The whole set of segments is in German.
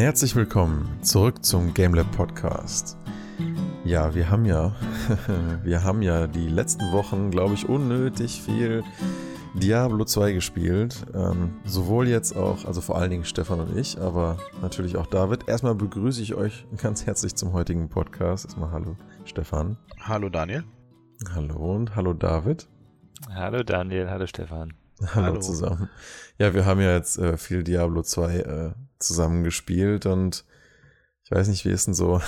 Herzlich willkommen zurück zum GameLab Podcast. Ja, wir haben ja, wir haben ja die letzten Wochen, glaube ich, unnötig viel Diablo 2 gespielt. Ähm, sowohl jetzt auch, also vor allen Dingen Stefan und ich, aber natürlich auch David. Erstmal begrüße ich euch ganz herzlich zum heutigen Podcast. Erstmal hallo Stefan. Hallo Daniel. Hallo und hallo David. Hallo Daniel, hallo Stefan. Hallo, hallo. zusammen. Ja, wir haben ja jetzt äh, viel Diablo 2 äh, zusammen gespielt und ich weiß nicht, wie ist denn so,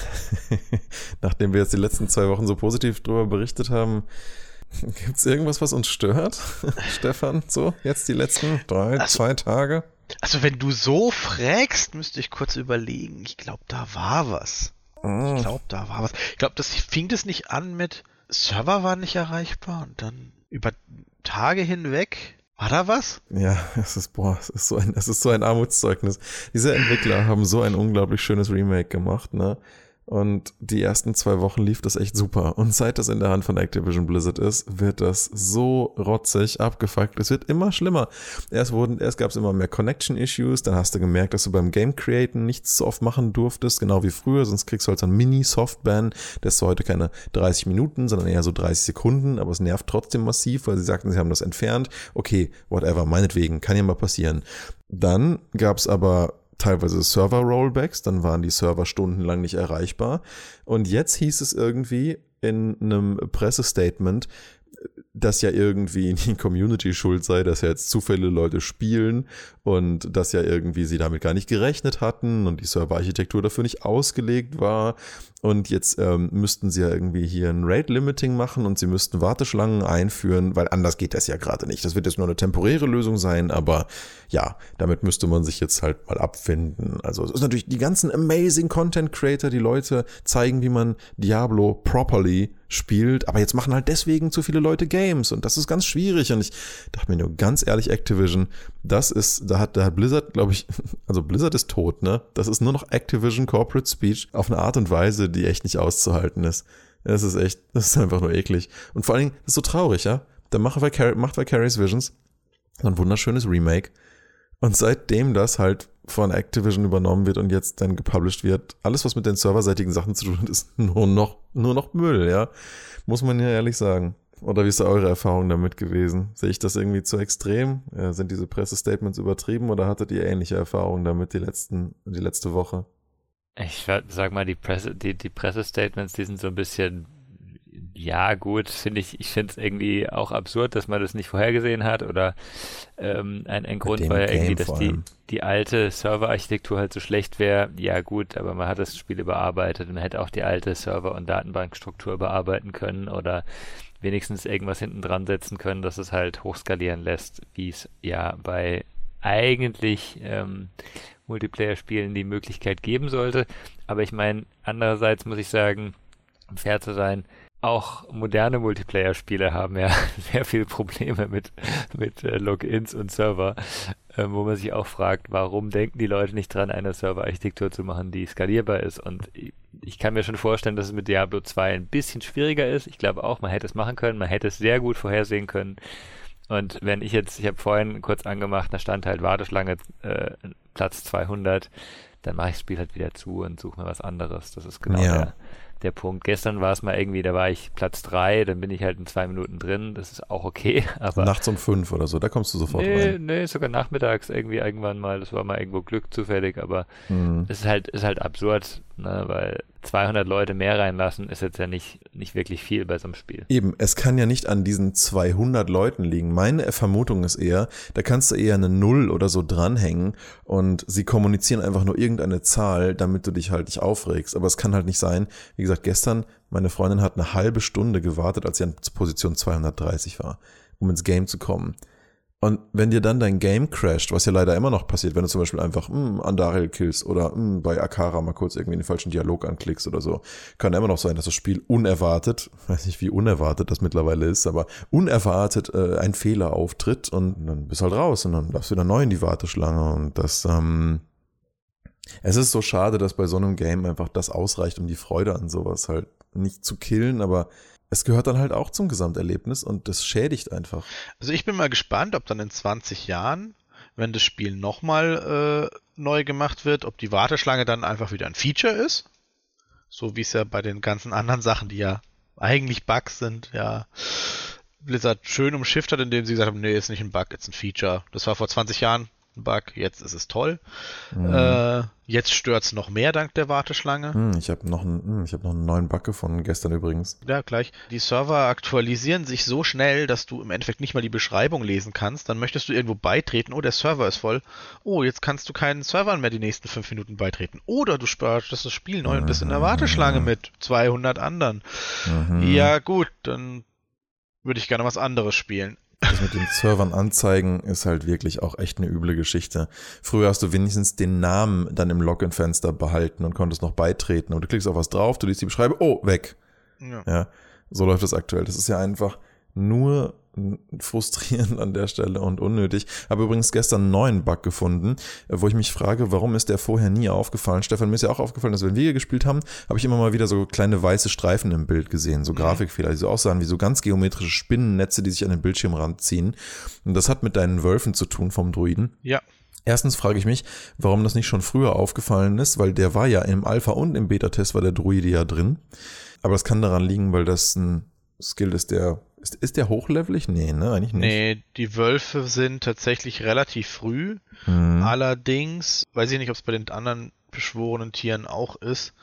nachdem wir jetzt die letzten zwei Wochen so positiv drüber berichtet haben, gibt es irgendwas, was uns stört, Stefan, so jetzt die letzten drei, also, zwei Tage? Also wenn du so fragst, müsste ich kurz überlegen. Ich glaube, da war was. Oh. Ich glaube, da war was. Ich glaube, das fing das nicht an mit Server waren nicht erreichbar und dann über Tage hinweg war da was? Ja, es ist, boah, es ist so ein, es ist so ein Armutszeugnis. Diese Entwickler haben so ein unglaublich schönes Remake gemacht, ne? Und die ersten zwei Wochen lief das echt super. Und seit das in der Hand von Activision Blizzard ist, wird das so rotzig abgefuckt. Es wird immer schlimmer. Erst wurden, erst gab es immer mehr Connection Issues, dann hast du gemerkt, dass du beim Game Createn nichts so oft machen durftest, genau wie früher, sonst kriegst du halt so ein Mini-Softban. Das ist heute keine 30 Minuten, sondern eher so 30 Sekunden, aber es nervt trotzdem massiv, weil sie sagten, sie haben das entfernt. Okay, whatever, meinetwegen, kann ja mal passieren. Dann gab es aber teilweise Server-Rollbacks, dann waren die Server stundenlang nicht erreichbar. Und jetzt hieß es irgendwie in einem Pressestatement, dass ja irgendwie die Community schuld sei, dass ja jetzt zu viele Leute spielen und dass ja irgendwie sie damit gar nicht gerechnet hatten und die Serverarchitektur dafür nicht ausgelegt war und jetzt ähm, müssten sie ja irgendwie hier ein Rate-Limiting machen und sie müssten Warteschlangen einführen, weil anders geht das ja gerade nicht. Das wird jetzt nur eine temporäre Lösung sein, aber ja, damit müsste man sich jetzt halt mal abfinden. Also es ist natürlich die ganzen amazing Content Creator, die Leute zeigen, wie man Diablo properly spielt, aber jetzt machen halt deswegen zu viele Leute Games und das ist ganz schwierig und ich dachte mir nur ganz ehrlich Activision, das ist, da hat, da hat Blizzard, glaube ich, also Blizzard ist tot, ne? Das ist nur noch Activision Corporate Speech auf eine Art und Weise, die echt nicht auszuhalten ist. Das ist echt, das ist einfach nur eklig. Und vor allen Dingen, das ist so traurig, ja? Da macht Vicarious Visions so ein wunderschönes Remake. Und seitdem das halt von Activision übernommen wird und jetzt dann gepublished wird, alles, was mit den serverseitigen Sachen zu tun hat, ist nur noch, nur noch Müll, ja? Muss man ja ehrlich sagen. Oder wie ist da eure Erfahrung damit gewesen? Sehe ich das irgendwie zu extrem? Sind diese Pressestatements übertrieben oder hattet ihr ähnliche Erfahrungen damit die letzten, die letzte Woche? Ich sag mal, die Presse, die, die Pressestatements, die sind so ein bisschen, ja gut, finde ich, ich finde es irgendwie auch absurd, dass man das nicht vorhergesehen hat oder ähm, ein, ein Grund war ja irgendwie, dass die, die alte Serverarchitektur halt so schlecht wäre. Ja gut, aber man hat das Spiel überarbeitet und man hätte auch die alte Server- und Datenbankstruktur überarbeiten können oder wenigstens irgendwas hinten dran setzen können, dass es halt hochskalieren lässt, wie es ja bei eigentlich ähm, Multiplayer-Spielen die Möglichkeit geben sollte. Aber ich meine, andererseits muss ich sagen, um fair zu sein, auch moderne Multiplayer-Spiele haben ja sehr viele Probleme mit, mit äh, Logins und Server, äh, wo man sich auch fragt, warum denken die Leute nicht dran, eine Serverarchitektur zu machen, die skalierbar ist. Und ich, ich kann mir schon vorstellen, dass es mit Diablo 2 ein bisschen schwieriger ist. Ich glaube auch, man hätte es machen können, man hätte es sehr gut vorhersehen können. Und wenn ich jetzt, ich habe vorhin kurz angemacht, da stand halt Warteschlange äh, Platz 200, dann mache ich das Spiel halt wieder zu und suche mir was anderes. Das ist genau ja. der, der Punkt. Gestern war es mal irgendwie, da war ich Platz 3, dann bin ich halt in zwei Minuten drin, das ist auch okay. Aber Nachts um fünf oder so, da kommst du sofort nee, rein. Nee, sogar nachmittags irgendwie irgendwann mal, das war mal irgendwo Glück zufällig, aber mhm. es ist halt, ist halt absurd, ne, weil 200 Leute mehr reinlassen ist jetzt ja nicht, nicht wirklich viel bei so einem Spiel. Eben, es kann ja nicht an diesen 200 Leuten liegen. Meine Vermutung ist eher, da kannst du eher eine Null oder so dranhängen und sie kommunizieren einfach nur irgendeine Zahl, damit du dich halt nicht aufregst. Aber es kann halt nicht sein, wie gesagt, gestern, meine Freundin hat eine halbe Stunde gewartet, als sie an Position 230 war, um ins Game zu kommen. Und wenn dir dann dein Game crasht, was ja leider immer noch passiert, wenn du zum Beispiel einfach mh, hm, Andariel killst oder mh, hm, bei Akara mal kurz irgendwie den falschen Dialog anklickst oder so, kann immer noch sein, dass das Spiel unerwartet, weiß nicht wie unerwartet das mittlerweile ist, aber unerwartet äh, ein Fehler auftritt und dann bist halt raus und dann darfst du wieder neu in die Warteschlange und das, ähm, es ist so schade, dass bei so einem Game einfach das ausreicht, um die Freude an sowas halt nicht zu killen, aber es gehört dann halt auch zum Gesamterlebnis und das schädigt einfach. Also ich bin mal gespannt, ob dann in 20 Jahren wenn das Spiel nochmal äh, neu gemacht wird, ob die Warteschlange dann einfach wieder ein Feature ist. So wie es ja bei den ganzen anderen Sachen, die ja eigentlich Bugs sind, ja, Blizzard schön umschifft hat, indem sie gesagt haben, nee, ist nicht ein Bug, ist ein Feature. Das war vor 20 Jahren Bug, jetzt ist es toll. Mhm. Äh, jetzt stört es noch mehr dank der Warteschlange. Hm, ich habe noch, einen, hm, hab noch einen neuen Bug gefunden, gestern übrigens. Ja, gleich. Die Server aktualisieren sich so schnell, dass du im Endeffekt nicht mal die Beschreibung lesen kannst. Dann möchtest du irgendwo beitreten, oh, der Server ist voll. Oh, jetzt kannst du keinen Servern mehr die nächsten fünf Minuten beitreten. Oder du startest das Spiel neu und bist in der Warteschlange mhm. mit 200 anderen. Mhm. Ja, gut, dann würde ich gerne was anderes spielen. Das mit den Servern anzeigen ist halt wirklich auch echt eine üble Geschichte. Früher hast du wenigstens den Namen dann im Login-Fenster behalten und konntest noch beitreten. Und du klickst auf was drauf, du liest die Beschreibung, oh, weg. Ja. ja. So läuft das aktuell. Das ist ja einfach nur frustrierend an der Stelle und unnötig. Habe übrigens gestern einen neuen Bug gefunden, wo ich mich frage, warum ist der vorher nie aufgefallen? Stefan, mir ist ja auch aufgefallen, dass wenn wir hier gespielt haben, habe ich immer mal wieder so kleine weiße Streifen im Bild gesehen, so mhm. Grafikfehler, die so aussahen wie so ganz geometrische Spinnennetze, die sich an den Bildschirmrand ziehen. Und das hat mit deinen Wölfen zu tun vom Druiden. Ja. Erstens frage ich mich, warum das nicht schon früher aufgefallen ist, weil der war ja im Alpha und im Beta-Test war der Druide ja drin. Aber es kann daran liegen, weil das ein Skill ist, der ist, ist der hochlevelig? Nee, ne, eigentlich nicht. Nee, die Wölfe sind tatsächlich relativ früh. Mhm. Allerdings, weiß ich nicht, ob es bei den anderen beschworenen Tieren auch ist,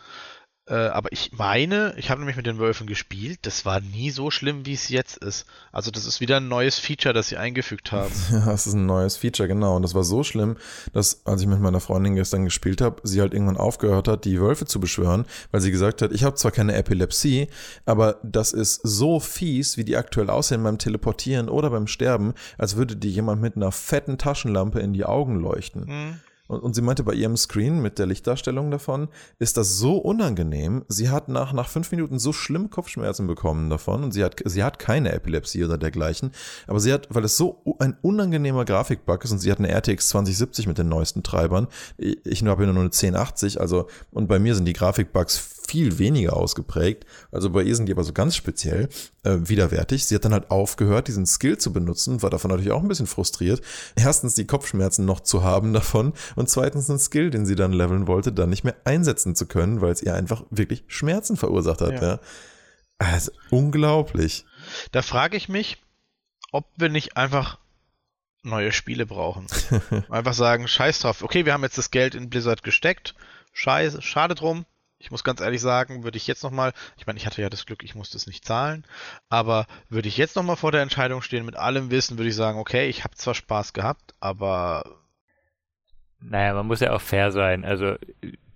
äh, aber ich meine, ich habe nämlich mit den Wölfen gespielt, das war nie so schlimm, wie es jetzt ist. Also das ist wieder ein neues Feature, das sie eingefügt haben. Ja, es ist ein neues Feature, genau. Und das war so schlimm, dass, als ich mit meiner Freundin gestern gespielt habe, sie halt irgendwann aufgehört hat, die Wölfe zu beschwören, weil sie gesagt hat, ich habe zwar keine Epilepsie, aber das ist so fies, wie die aktuell aussehen beim Teleportieren oder beim Sterben, als würde dir jemand mit einer fetten Taschenlampe in die Augen leuchten. Mhm. Und, und sie meinte, bei ihrem Screen mit der Lichtdarstellung davon ist das so unangenehm. Sie hat nach, nach fünf Minuten so schlimme Kopfschmerzen bekommen davon und sie hat, sie hat keine Epilepsie oder dergleichen. Aber sie hat, weil es so ein unangenehmer Grafikbug ist und sie hat eine RTX 2070 mit den neuesten Treibern. Ich habe ja nur eine 1080, also, und bei mir sind die Grafikbugs viel weniger ausgeprägt. Also bei ihr sind die aber so ganz speziell äh, widerwärtig. Sie hat dann halt aufgehört, diesen Skill zu benutzen, war davon natürlich auch ein bisschen frustriert. Erstens die Kopfschmerzen noch zu haben davon und zweitens einen Skill, den sie dann leveln wollte, dann nicht mehr einsetzen zu können, weil es ihr einfach wirklich Schmerzen verursacht hat. Ja. ja. Also unglaublich. Da frage ich mich, ob wir nicht einfach neue Spiele brauchen. einfach sagen, scheiß drauf. Okay, wir haben jetzt das Geld in Blizzard gesteckt. Scheiße, schade drum. Ich muss ganz ehrlich sagen, würde ich jetzt nochmal, ich meine, ich hatte ja das Glück, ich musste es nicht zahlen, aber würde ich jetzt nochmal vor der Entscheidung stehen mit allem Wissen, würde ich sagen, okay, ich habe zwar Spaß gehabt, aber. Naja, man muss ja auch fair sein. Also,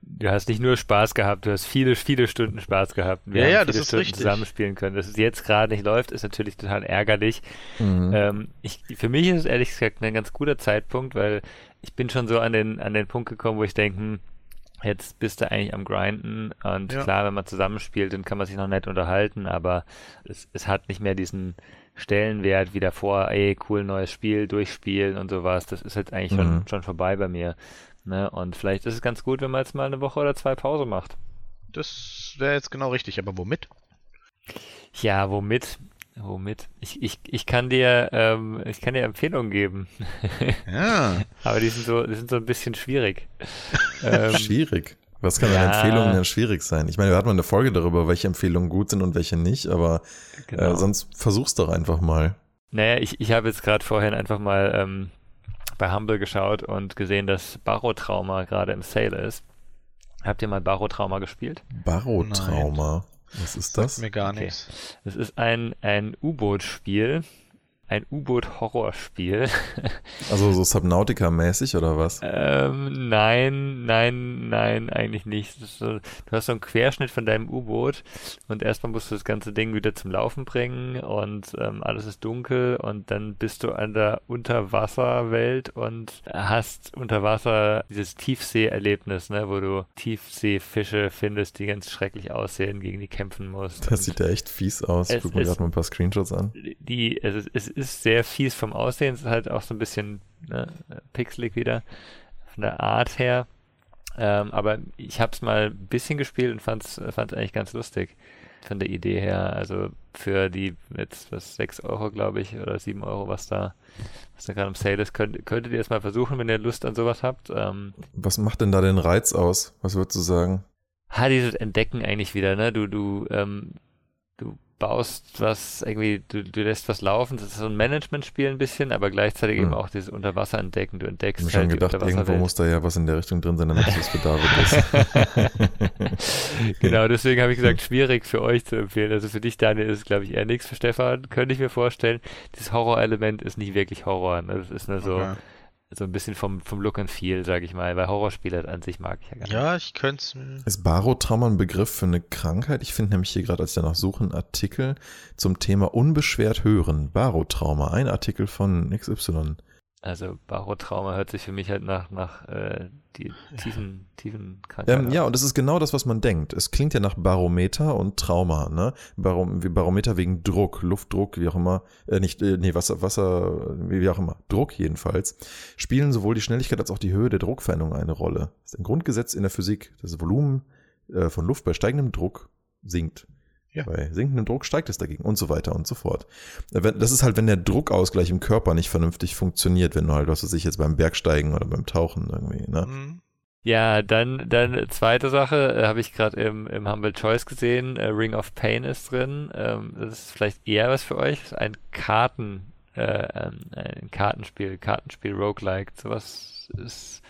du hast nicht nur Spaß gehabt, du hast viele, viele Stunden Spaß gehabt. Wir ja, ja, das ist Stunden richtig. zusammenspielen können. Dass es jetzt gerade nicht läuft, ist natürlich total ärgerlich. Mhm. Ähm, ich, für mich ist es ehrlich gesagt ein ganz guter Zeitpunkt, weil ich bin schon so an den, an den Punkt gekommen, wo ich denke, hm, Jetzt bist du eigentlich am Grinden und ja. klar, wenn man zusammenspielt, dann kann man sich noch nett unterhalten, aber es, es hat nicht mehr diesen Stellenwert wie davor, ey, cool, neues Spiel, durchspielen und sowas. Das ist jetzt eigentlich mhm. schon, schon vorbei bei mir. Ne? Und vielleicht ist es ganz gut, wenn man jetzt mal eine Woche oder zwei Pause macht. Das wäre jetzt genau richtig, aber womit? Ja, womit? Womit? Ich, ich, ich kann dir, ähm, ich kann dir Empfehlungen geben. Ja. Aber die sind so, die sind so ein bisschen schwierig. ähm, schwierig? Was kann ja. an Empfehlungen denn schwierig sein? Ich meine, wir hatten mal eine Folge darüber, welche Empfehlungen gut sind und welche nicht, aber äh, genau. äh, sonst versuch's doch einfach mal. Naja, ich, ich habe jetzt gerade vorhin einfach mal ähm, bei Humble geschaut und gesehen, dass Barotrauma gerade im Sale ist. Habt ihr mal Barotrauma gespielt? Barotrauma? Was ist das? Sagt mir gar okay. nichts. Das ist ein, ein U-Boot-Spiel ein U-Boot-Horrorspiel. Also so Subnautica-mäßig oder was? Ähm, nein, nein, nein, eigentlich nicht. So, du hast so einen Querschnitt von deinem U-Boot und erstmal musst du das ganze Ding wieder zum Laufen bringen und ähm, alles ist dunkel und dann bist du an der Unterwasserwelt und hast unter Wasser dieses Tiefsee-Erlebnis, ne, wo du Tiefseefische findest, die ganz schrecklich aussehen, gegen die kämpfen musst. Das sieht ja echt fies aus. Ich guck mir gerade mal ein paar Screenshots an. Die, es, ist, ist sehr fies vom Aussehen, es ist halt auch so ein bisschen ne, pixelig wieder von der Art her. Ähm, aber ich habe es mal ein bisschen gespielt und fand es eigentlich ganz lustig. von der Idee her. Also für die jetzt was 6 Euro, glaube ich, oder 7 Euro, was da, was da gerade im Sale ist, könnt, könntet ihr es mal versuchen, wenn ihr Lust an sowas habt. Ähm, was macht denn da den Reiz aus? Was würdest du sagen? Ha, dieses Entdecken eigentlich wieder, ne? Du, du, ähm, du baust was irgendwie, du, du lässt was laufen. Das ist so ein Management-Spiel ein bisschen, aber gleichzeitig hm. eben auch dieses Unterwasser entdecken. Du entdeckst ich halt schon gedacht, irgendwo muss da ja was in der Richtung drin sein, damit es für David ist. genau, deswegen habe ich gesagt, schwierig für euch zu empfehlen. Also für dich, Daniel, ist es, glaube ich, eher nichts. Für Stefan könnte ich mir vorstellen, dieses Horror-Element ist nicht wirklich Horror. Ne? Das ist nur so, okay so ein bisschen vom, vom Look and Feel, sage ich mal, weil Horrorspiele an sich mag ich ja gar nicht. Ja, ich könnte es. Ist Barotrauma ein Begriff für eine Krankheit? Ich finde nämlich hier gerade, als ich danach suche, einen Artikel zum Thema unbeschwert hören. Barotrauma, ein Artikel von XY. Also Barotrauma hört sich für mich halt nach, nach äh, die tiefen, tiefen Krankheiten. Ähm, ja, und das ist genau das, was man denkt. Es klingt ja nach Barometer und Trauma, ne? Barom, Barometer wegen Druck, Luftdruck, wie auch immer, äh, nicht, äh, nee, Wasser, Wasser, wie auch immer, Druck jedenfalls, spielen sowohl die Schnelligkeit als auch die Höhe der Druckveränderung eine Rolle. Das ist ein Grundgesetz in der Physik. Das Volumen äh, von Luft bei steigendem Druck sinkt. Ja. Bei sinkendem Druck steigt es dagegen und so weiter und so fort. Das ist halt, wenn der Druckausgleich im Körper nicht vernünftig funktioniert, wenn du halt, was weiß ich, jetzt beim Bergsteigen oder beim Tauchen irgendwie, ne? Mhm. Ja, dann, dann zweite Sache, äh, habe ich gerade im, im Humble Choice gesehen, äh, Ring of Pain ist drin. Ähm, das ist vielleicht eher was für euch. Ein Karten, äh, ein Kartenspiel, Kartenspiel Roguelike, sowas ist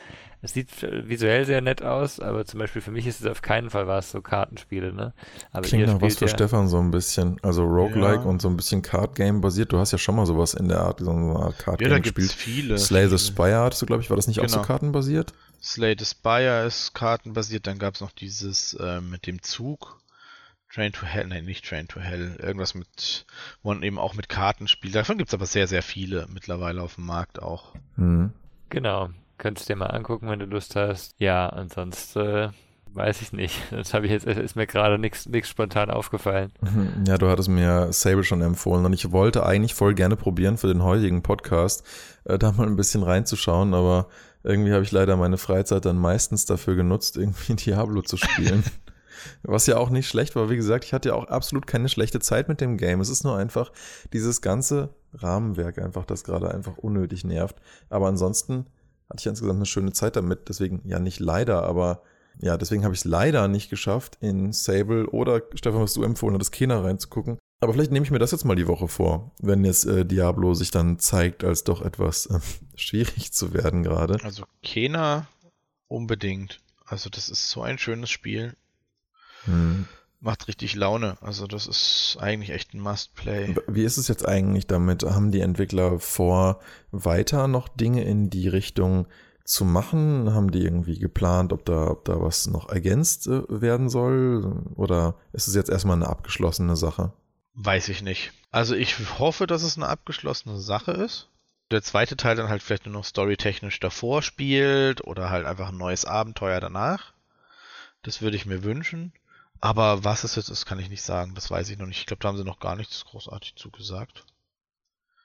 es sieht visuell sehr nett aus, aber zum Beispiel für mich ist es auf keinen Fall was so Kartenspiele, ne? Aber Klingt nach was für ja Stefan so ein bisschen. Also Roguelike ja. und so ein bisschen Card Game basiert. Du hast ja schon mal sowas in der Art, so eine Art Card Game ja, da gespielt. Viele. Slay the Spire hattest du, glaube ich, war das nicht genau. auch so genau. kartenbasiert? Slay the Spire ist kartenbasiert, dann gab es noch dieses äh, mit dem Zug. Train to Hell, nein, nicht Train to Hell, irgendwas mit, wo man eben auch mit Karten spielt. Davon gibt es aber sehr, sehr viele mittlerweile auf dem Markt auch. Mhm. Genau, Könntest dir mal angucken, wenn du Lust hast. Ja, ansonsten äh, weiß ich nicht. Das habe ich jetzt, ist mir gerade nichts spontan aufgefallen. Ja, du hattest mir Sable schon empfohlen und ich wollte eigentlich voll gerne probieren für den heutigen Podcast, äh, da mal ein bisschen reinzuschauen, aber irgendwie habe ich leider meine Freizeit dann meistens dafür genutzt, irgendwie Diablo zu spielen. Was ja auch nicht schlecht war. Wie gesagt, ich hatte ja auch absolut keine schlechte Zeit mit dem Game. Es ist nur einfach dieses ganze Rahmenwerk einfach, das gerade einfach unnötig nervt. Aber ansonsten hatte ich insgesamt eine schöne Zeit damit. Deswegen, ja, nicht leider, aber ja, deswegen habe ich es leider nicht geschafft, in Sable oder Stefan, was du empfohlen hast, Kena reinzugucken. Aber vielleicht nehme ich mir das jetzt mal die Woche vor, wenn jetzt äh, Diablo sich dann zeigt, als doch etwas äh, schwierig zu werden gerade. Also Kena unbedingt. Also das ist so ein schönes Spiel. Hm macht richtig Laune. Also das ist eigentlich echt ein Must-Play. Wie ist es jetzt eigentlich damit? Haben die Entwickler vor, weiter noch Dinge in die Richtung zu machen? Haben die irgendwie geplant, ob da, ob da was noch ergänzt äh, werden soll? Oder ist es jetzt erstmal eine abgeschlossene Sache? Weiß ich nicht. Also ich hoffe, dass es eine abgeschlossene Sache ist. Der zweite Teil dann halt vielleicht nur noch storytechnisch davor spielt oder halt einfach ein neues Abenteuer danach. Das würde ich mir wünschen. Aber was es jetzt ist, kann ich nicht sagen. Das weiß ich noch nicht. Ich glaube, da haben sie noch gar nichts großartig zugesagt.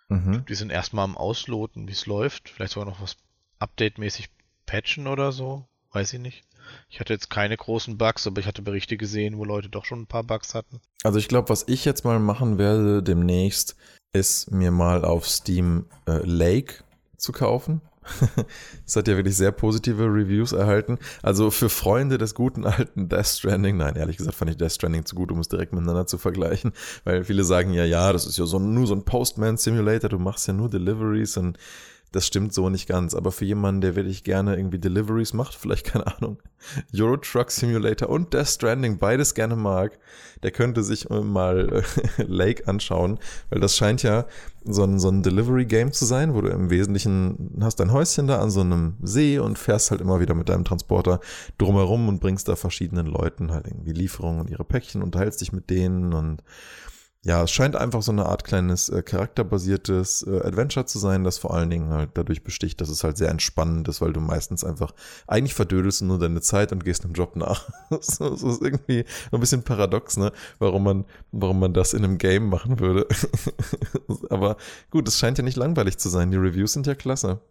Mhm. Die sind erstmal am Ausloten, wie es läuft. Vielleicht sogar noch was update-mäßig patchen oder so. Weiß ich nicht. Ich hatte jetzt keine großen Bugs, aber ich hatte Berichte gesehen, wo Leute doch schon ein paar Bugs hatten. Also ich glaube, was ich jetzt mal machen werde demnächst, ist mir mal auf Steam äh, Lake zu kaufen. Es hat ja wirklich sehr positive Reviews erhalten. Also für Freunde des guten alten Death Stranding, nein, ehrlich gesagt fand ich Death Stranding zu gut, um es direkt miteinander zu vergleichen, weil viele sagen ja, ja, das ist ja so, nur so ein Postman Simulator, du machst ja nur Deliveries und das stimmt so nicht ganz, aber für jemanden, der wirklich gerne irgendwie Deliveries macht, vielleicht keine Ahnung, Euro Truck Simulator und Death Stranding beides gerne mag, der könnte sich mal äh, Lake anschauen, weil das scheint ja so ein, so ein Delivery-Game zu sein, wo du im Wesentlichen hast dein Häuschen da an so einem See und fährst halt immer wieder mit deinem Transporter drumherum und bringst da verschiedenen Leuten halt irgendwie Lieferungen und ihre Päckchen, unterhältst dich mit denen und ja, es scheint einfach so eine Art kleines äh, charakterbasiertes äh, Adventure zu sein, das vor allen Dingen halt dadurch besticht, dass es halt sehr entspannend ist, weil du meistens einfach eigentlich verdödelst nur deine Zeit und gehst einem Job nach. das, ist irgendwie ein bisschen paradox, ne? Warum man, warum man das in einem Game machen würde. Aber gut, es scheint ja nicht langweilig zu sein. Die Reviews sind ja klasse.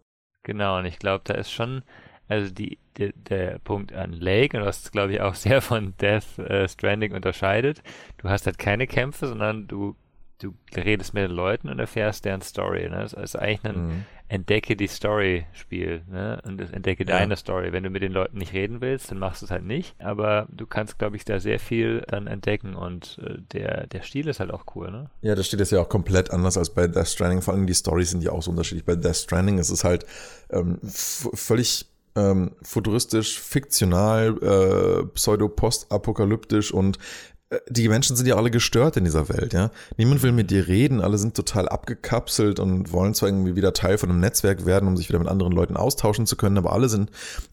Genau, und ich glaube, da ist schon also die, der, der Punkt an Lake und was glaube ich auch sehr von Death äh, Stranding unterscheidet. Du hast halt keine Kämpfe, sondern du du redest mit den Leuten und erfährst deren Story. Ne? Das ist eigentlich ein mhm. Entdecke die Story-Spiel ne? und entdecke ja. deine Story. Wenn du mit den Leuten nicht reden willst, dann machst du es halt nicht. Aber du kannst, glaube ich, da sehr viel dann entdecken und äh, der, der Stil ist halt auch cool. Ne? Ja, der Stil ist ja auch komplett anders als bei Death Stranding. Vor allem die Stories sind ja auch so unterschiedlich. Bei Death Stranding ist es halt ähm, völlig ähm, futuristisch, fiktional, äh, pseudo-postapokalyptisch und die Menschen sind ja alle gestört in dieser Welt, ja. Niemand will mit dir reden, alle sind total abgekapselt und wollen zwar irgendwie wieder Teil von einem Netzwerk werden, um sich wieder mit anderen Leuten austauschen zu können, aber alle sind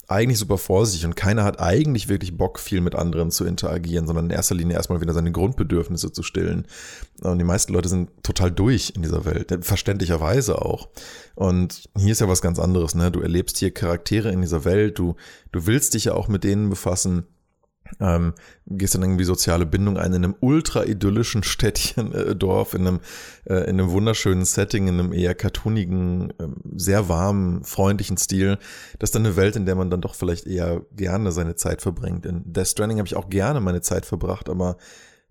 eigentlich super vorsichtig und keiner hat eigentlich wirklich Bock, viel mit anderen zu interagieren, sondern in erster Linie erstmal wieder seine Grundbedürfnisse zu stillen. Und die meisten Leute sind total durch in dieser Welt, verständlicherweise auch. Und hier ist ja was ganz anderes, ne? Du erlebst hier Charaktere in dieser Welt, du, du willst dich ja auch mit denen befassen ähm, gehst dann irgendwie soziale Bindung ein in einem ultra idyllischen Städtchen, äh, Dorf, in einem, äh, in einem wunderschönen Setting, in einem eher cartoonigen, äh, sehr warmen, freundlichen Stil. Das ist dann eine Welt, in der man dann doch vielleicht eher gerne seine Zeit verbringt. In Death Stranding habe ich auch gerne meine Zeit verbracht, aber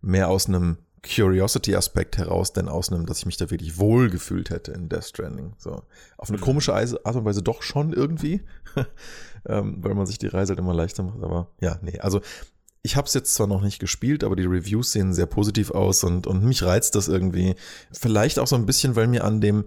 mehr aus einem Curiosity-Aspekt heraus, denn aus einem, dass ich mich da wirklich wohl gefühlt hätte in Death Stranding. So. Auf eine komische Art und Weise doch schon irgendwie. ähm, weil man sich die Reise halt immer leichter macht. Aber ja, nee, also ich habe es jetzt zwar noch nicht gespielt, aber die Reviews sehen sehr positiv aus und, und mich reizt das irgendwie. Vielleicht auch so ein bisschen, weil mir an dem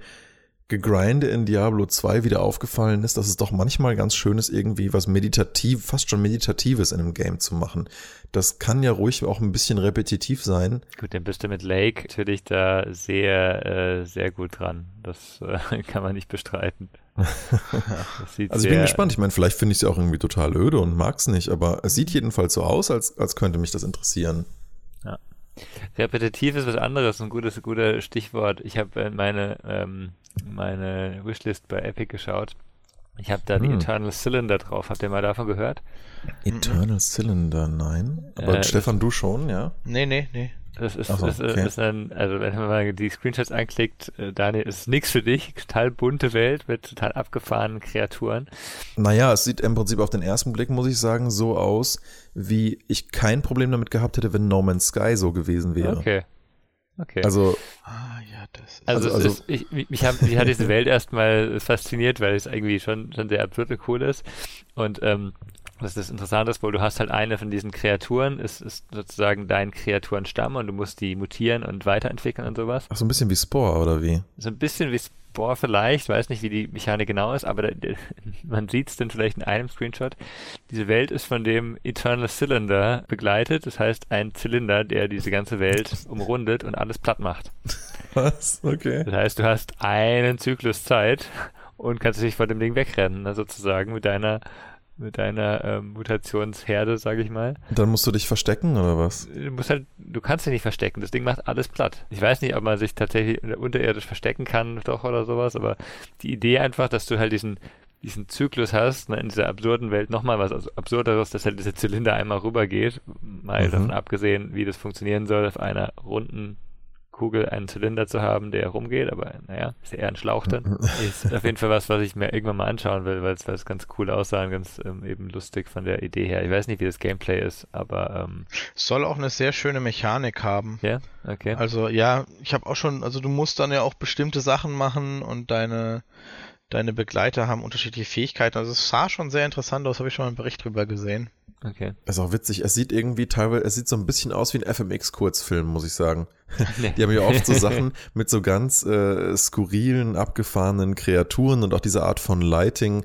Gegrinde in Diablo 2 wieder aufgefallen ist, dass es doch manchmal ganz schön ist, irgendwie was meditativ, fast schon meditatives in einem Game zu machen. Das kann ja ruhig auch ein bisschen repetitiv sein. Gut, dann bist du mit Lake natürlich da sehr, äh, sehr gut dran. Das äh, kann man nicht bestreiten. also ich bin gespannt. Ich meine, vielleicht finde ich ja auch irgendwie total öde und mag es nicht, aber es sieht jedenfalls so aus, als, als könnte mich das interessieren. Ja. Repetitiv ist was anderes, ein gutes, gutes Stichwort. Ich habe meine ähm, meine Wishlist bei Epic geschaut. Ich habe da hm. die Eternal Cylinder drauf. Habt ihr mal davon gehört? Eternal Cylinder, nein. Aber äh, Stefan, du schon, ja? Nee, nee, nee. Das ist, so, das okay. ist ein, also wenn man mal die Screenshots anklickt, äh, Daniel, ist nichts für dich. Total bunte Welt mit total abgefahrenen Kreaturen. Naja, es sieht im Prinzip auf den ersten Blick, muss ich sagen, so aus, wie ich kein Problem damit gehabt hätte, wenn No Man's Sky so gewesen wäre. Okay. Okay. Also, ah, ja, das also, also, ist, ich, mich, hat, mich hat diese Welt erstmal fasziniert, weil es irgendwie schon, schon sehr absurd und cool ist. Und ähm, was das Interessante ist, weil du hast halt eine von diesen Kreaturen, ist, ist sozusagen dein Kreaturenstamm und du musst die mutieren und weiterentwickeln und sowas. Ach, so ein bisschen wie Spore, oder wie? So ein bisschen wie Spore Bohr vielleicht, weiß nicht, wie die Mechanik genau ist, aber da, man sieht es dann vielleicht in einem Screenshot. Diese Welt ist von dem Eternal Cylinder begleitet, das heißt ein Zylinder, der diese ganze Welt umrundet und alles platt macht. Was? Okay. Das heißt, du hast einen Zyklus Zeit und kannst dich vor dem Ding wegrennen, ne, sozusagen mit deiner mit deiner ähm, Mutationsherde, sag ich mal. dann musst du dich verstecken oder was? Du musst halt, du kannst dich nicht verstecken. Das Ding macht alles platt. Ich weiß nicht, ob man sich tatsächlich unterirdisch verstecken kann, doch oder sowas, aber die Idee einfach, dass du halt diesen diesen Zyklus hast, ne, in dieser absurden Welt nochmal was also absurderes, dass halt dieser Zylinder einmal rübergeht, mal mhm. davon abgesehen, wie das funktionieren soll auf einer runden Kugel einen Zylinder zu haben, der rumgeht, aber naja, ist ja eher ein Schlauch dann. ist auf jeden Fall was, was ich mir irgendwann mal anschauen will, weil es ganz cool aussah und ganz ähm, eben lustig von der Idee her. Ich weiß nicht, wie das Gameplay ist, aber ähm, soll auch eine sehr schöne Mechanik haben. Ja, okay. Also ja, ich habe auch schon, also du musst dann ja auch bestimmte Sachen machen und deine deine Begleiter haben unterschiedliche Fähigkeiten. Also es sah schon sehr interessant aus, habe ich schon mal einen Bericht drüber gesehen. Okay. ist auch witzig. Es sieht irgendwie teilweise, es sieht so ein bisschen aus wie ein FMX-Kurzfilm, muss ich sagen. Nee. Die haben ja oft so Sachen mit so ganz äh, skurrilen, abgefahrenen Kreaturen und auch diese Art von Lighting.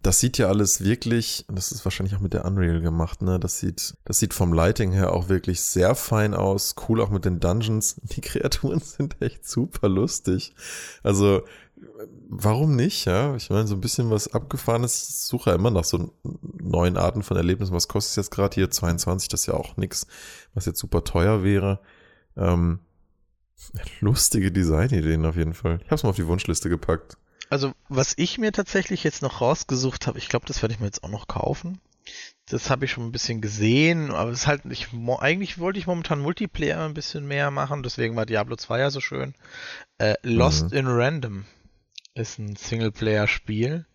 Das sieht ja alles wirklich, das ist wahrscheinlich auch mit der Unreal gemacht, ne? Das sieht, das sieht vom Lighting her auch wirklich sehr fein aus. Cool auch mit den Dungeons. Die Kreaturen sind echt super lustig. Also, warum nicht, ja? Ich meine, so ein bisschen was Abgefahrenes. Suche ja immer nach so neuen Arten von Erlebnissen. Was kostet jetzt gerade hier? 22, das ist ja auch nichts, was jetzt super teuer wäre. Ähm, lustige Designideen auf jeden Fall. Ich habe es mal auf die Wunschliste gepackt. Also, was ich mir tatsächlich jetzt noch rausgesucht habe, ich glaube, das werde ich mir jetzt auch noch kaufen. Das habe ich schon ein bisschen gesehen, aber es ist halt, ich, eigentlich wollte ich momentan Multiplayer ein bisschen mehr machen, deswegen war Diablo 2 ja so schön. Äh, Lost mhm. in Random ist ein Singleplayer-Spiel.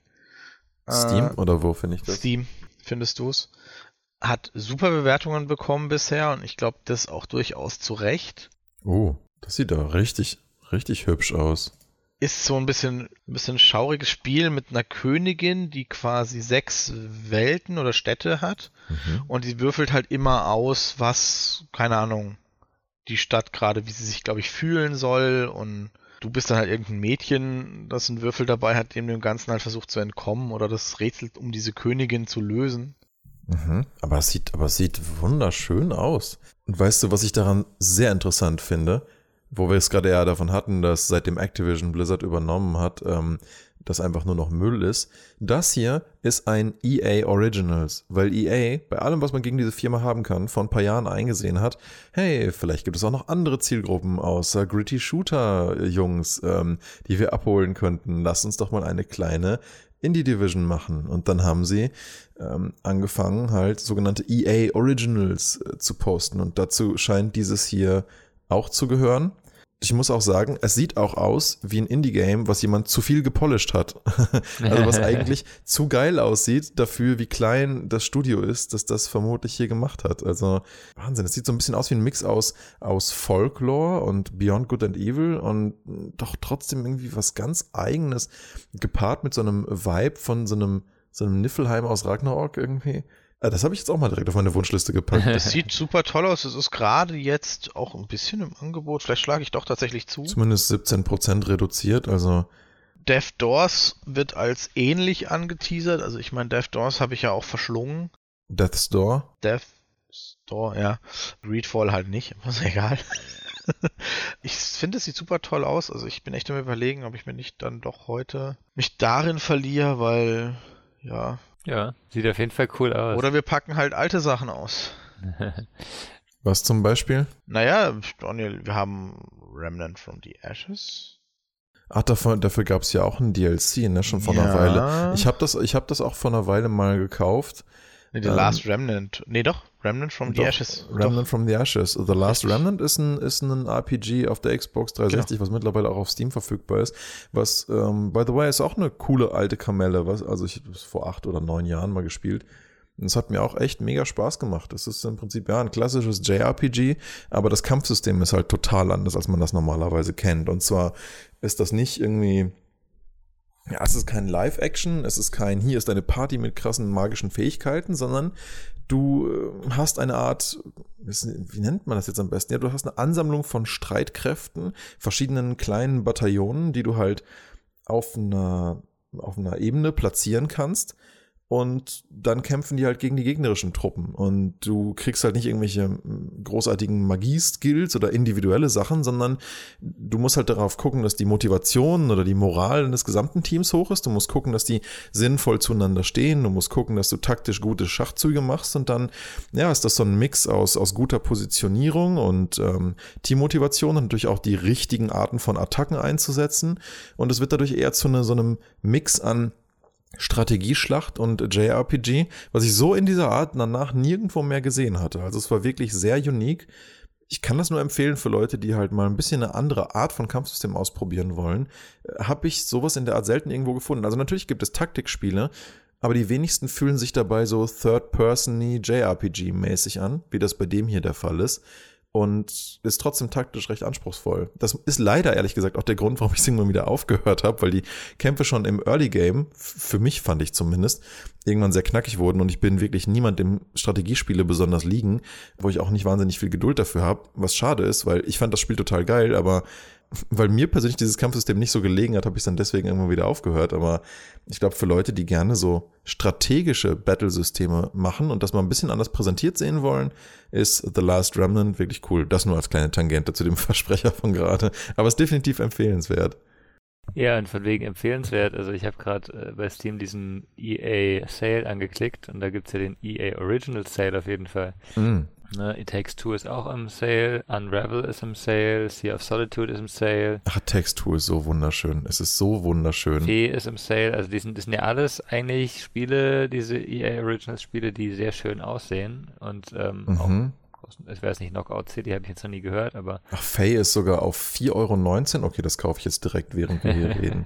Steam äh, oder wo finde ich das? Steam findest du es. Hat super Bewertungen bekommen bisher und ich glaube, das auch durchaus zu Recht. Oh, das sieht doch richtig, richtig hübsch aus. Ist so ein bisschen, ein bisschen schauriges Spiel mit einer Königin, die quasi sechs Welten oder Städte hat. Mhm. Und die würfelt halt immer aus, was, keine Ahnung, die Stadt gerade, wie sie sich, glaube ich, fühlen soll. Und du bist dann halt irgendein Mädchen, das einen Würfel dabei hat, dem dem Ganzen halt versucht zu entkommen oder das Rätsel um diese Königin zu lösen. Mhm. Aber es sieht, aber es sieht wunderschön aus. Und weißt du, was ich daran sehr interessant finde? Wo wir es gerade ja davon hatten, dass seitdem Activision Blizzard übernommen hat, ähm, das einfach nur noch Müll ist. Das hier ist ein EA Originals, weil EA bei allem, was man gegen diese Firma haben kann, vor ein paar Jahren eingesehen hat, hey, vielleicht gibt es auch noch andere Zielgruppen außer Gritty Shooter Jungs, ähm, die wir abholen könnten. Lass uns doch mal eine kleine Indie Division machen. Und dann haben sie ähm, angefangen, halt sogenannte EA Originals äh, zu posten. Und dazu scheint dieses hier auch zu gehören. Ich muss auch sagen, es sieht auch aus wie ein Indie-Game, was jemand zu viel gepolished hat. also was eigentlich zu geil aussieht dafür, wie klein das Studio ist, dass das vermutlich hier gemacht hat. Also Wahnsinn. Es sieht so ein bisschen aus wie ein Mix aus, aus Folklore und Beyond Good and Evil und doch trotzdem irgendwie was ganz eigenes, gepaart mit so einem Vibe von so einem, so einem Niffelheim aus Ragnarok irgendwie. Ah, das habe ich jetzt auch mal direkt auf meine Wunschliste gepackt. Das sieht super toll aus. Es ist gerade jetzt auch ein bisschen im Angebot. Vielleicht schlage ich doch tatsächlich zu. Zumindest 17% reduziert, also. Death Doors wird als ähnlich angeteasert. Also ich meine, Death Doors habe ich ja auch verschlungen. Death's Door? Death's Door, ja. Greedfall halt nicht, aber ist egal. ich finde, es sieht super toll aus. Also ich bin echt am überlegen, ob ich mir nicht dann doch heute mich darin verliere, weil, ja, ja, sieht auf jeden Fall cool aus. Oder wir packen halt alte Sachen aus. Was zum Beispiel? Naja, Daniel, wir haben Remnant from the Ashes. Ach, dafür, dafür gab es ja auch ein DLC, ne, schon vor ja. einer Weile. Ich habe das, hab das auch vor einer Weile mal gekauft. Nee, The ähm, Last Remnant. Nee, doch. Remnant from the Ashes. Remnant doch. from the Ashes. The Last Richtig. Remnant ist ein, ist ein RPG auf der Xbox 360, genau. was mittlerweile auch auf Steam verfügbar ist. Was, ähm, by the way, ist auch eine coole alte Kamelle. Was, also ich habe es vor acht oder neun Jahren mal gespielt. Und es hat mir auch echt mega Spaß gemacht. Es ist im Prinzip ja ein klassisches JRPG, aber das Kampfsystem ist halt total anders, als man das normalerweise kennt. Und zwar ist das nicht irgendwie ja, es ist kein Live-Action, es ist kein, hier ist eine Party mit krassen magischen Fähigkeiten, sondern du äh, hast eine Art, wie nennt man das jetzt am besten? Ja, du hast eine Ansammlung von Streitkräften, verschiedenen kleinen Bataillonen, die du halt auf einer, auf einer Ebene platzieren kannst und dann kämpfen die halt gegen die gegnerischen Truppen. Und du kriegst halt nicht irgendwelche hm, großartigen Magie-Skills oder individuelle Sachen, sondern du musst halt darauf gucken, dass die Motivation oder die Moral des gesamten Teams hoch ist. Du musst gucken, dass die sinnvoll zueinander stehen. Du musst gucken, dass du taktisch gute Schachzüge machst. Und dann, ja, ist das so ein Mix aus, aus guter Positionierung und ähm, Teammotivation und natürlich auch die richtigen Arten von Attacken einzusetzen. Und es wird dadurch eher zu ne, so einem Mix an Strategieschlacht und JRPG, was ich so in dieser Art danach nirgendwo mehr gesehen hatte. Also es war wirklich sehr unique. Ich kann das nur empfehlen für Leute, die halt mal ein bisschen eine andere Art von Kampfsystem ausprobieren wollen. Äh, Habe ich sowas in der Art selten irgendwo gefunden. Also natürlich gibt es Taktikspiele, aber die wenigsten fühlen sich dabei so Third-Person-y JRPG-mäßig an, wie das bei dem hier der Fall ist und ist trotzdem taktisch recht anspruchsvoll. Das ist leider ehrlich gesagt auch der Grund, warum ich irgendwann wieder aufgehört habe, weil die Kämpfe schon im Early Game, für mich fand ich zumindest, irgendwann sehr knackig wurden und ich bin wirklich niemand dem Strategiespiele besonders liegen, wo ich auch nicht wahnsinnig viel Geduld dafür habe, was schade ist, weil ich fand das Spiel total geil, aber weil mir persönlich dieses Kampfsystem nicht so gelegen hat, habe ich es dann deswegen irgendwann wieder aufgehört. Aber ich glaube, für Leute, die gerne so strategische Battle-Systeme machen und das mal ein bisschen anders präsentiert sehen wollen, ist The Last Remnant wirklich cool. Das nur als kleine Tangente zu dem Versprecher von gerade. Aber es ist definitiv empfehlenswert. Ja, und von wegen empfehlenswert. Also ich habe gerade äh, bei Steam diesen EA Sale angeklickt und da gibt es ja den EA Original Sale auf jeden Fall. Mm. Ne, It Takes Two ist auch im Sale, Unravel ist im Sale, Sea of Solitude ist im Sale. Ach, Takes Two ist so wunderschön. Es ist so wunderschön. Fee ist im Sale. Also die sind, das sind ja alles eigentlich Spiele, diese EA Originals Spiele, die sehr schön aussehen und ähm, mhm. auch ich weiß nicht, Knockout City habe ich jetzt noch nie gehört, aber. Ach, Faye ist sogar auf 4,19 Euro. Okay, das kaufe ich jetzt direkt, während wir hier reden.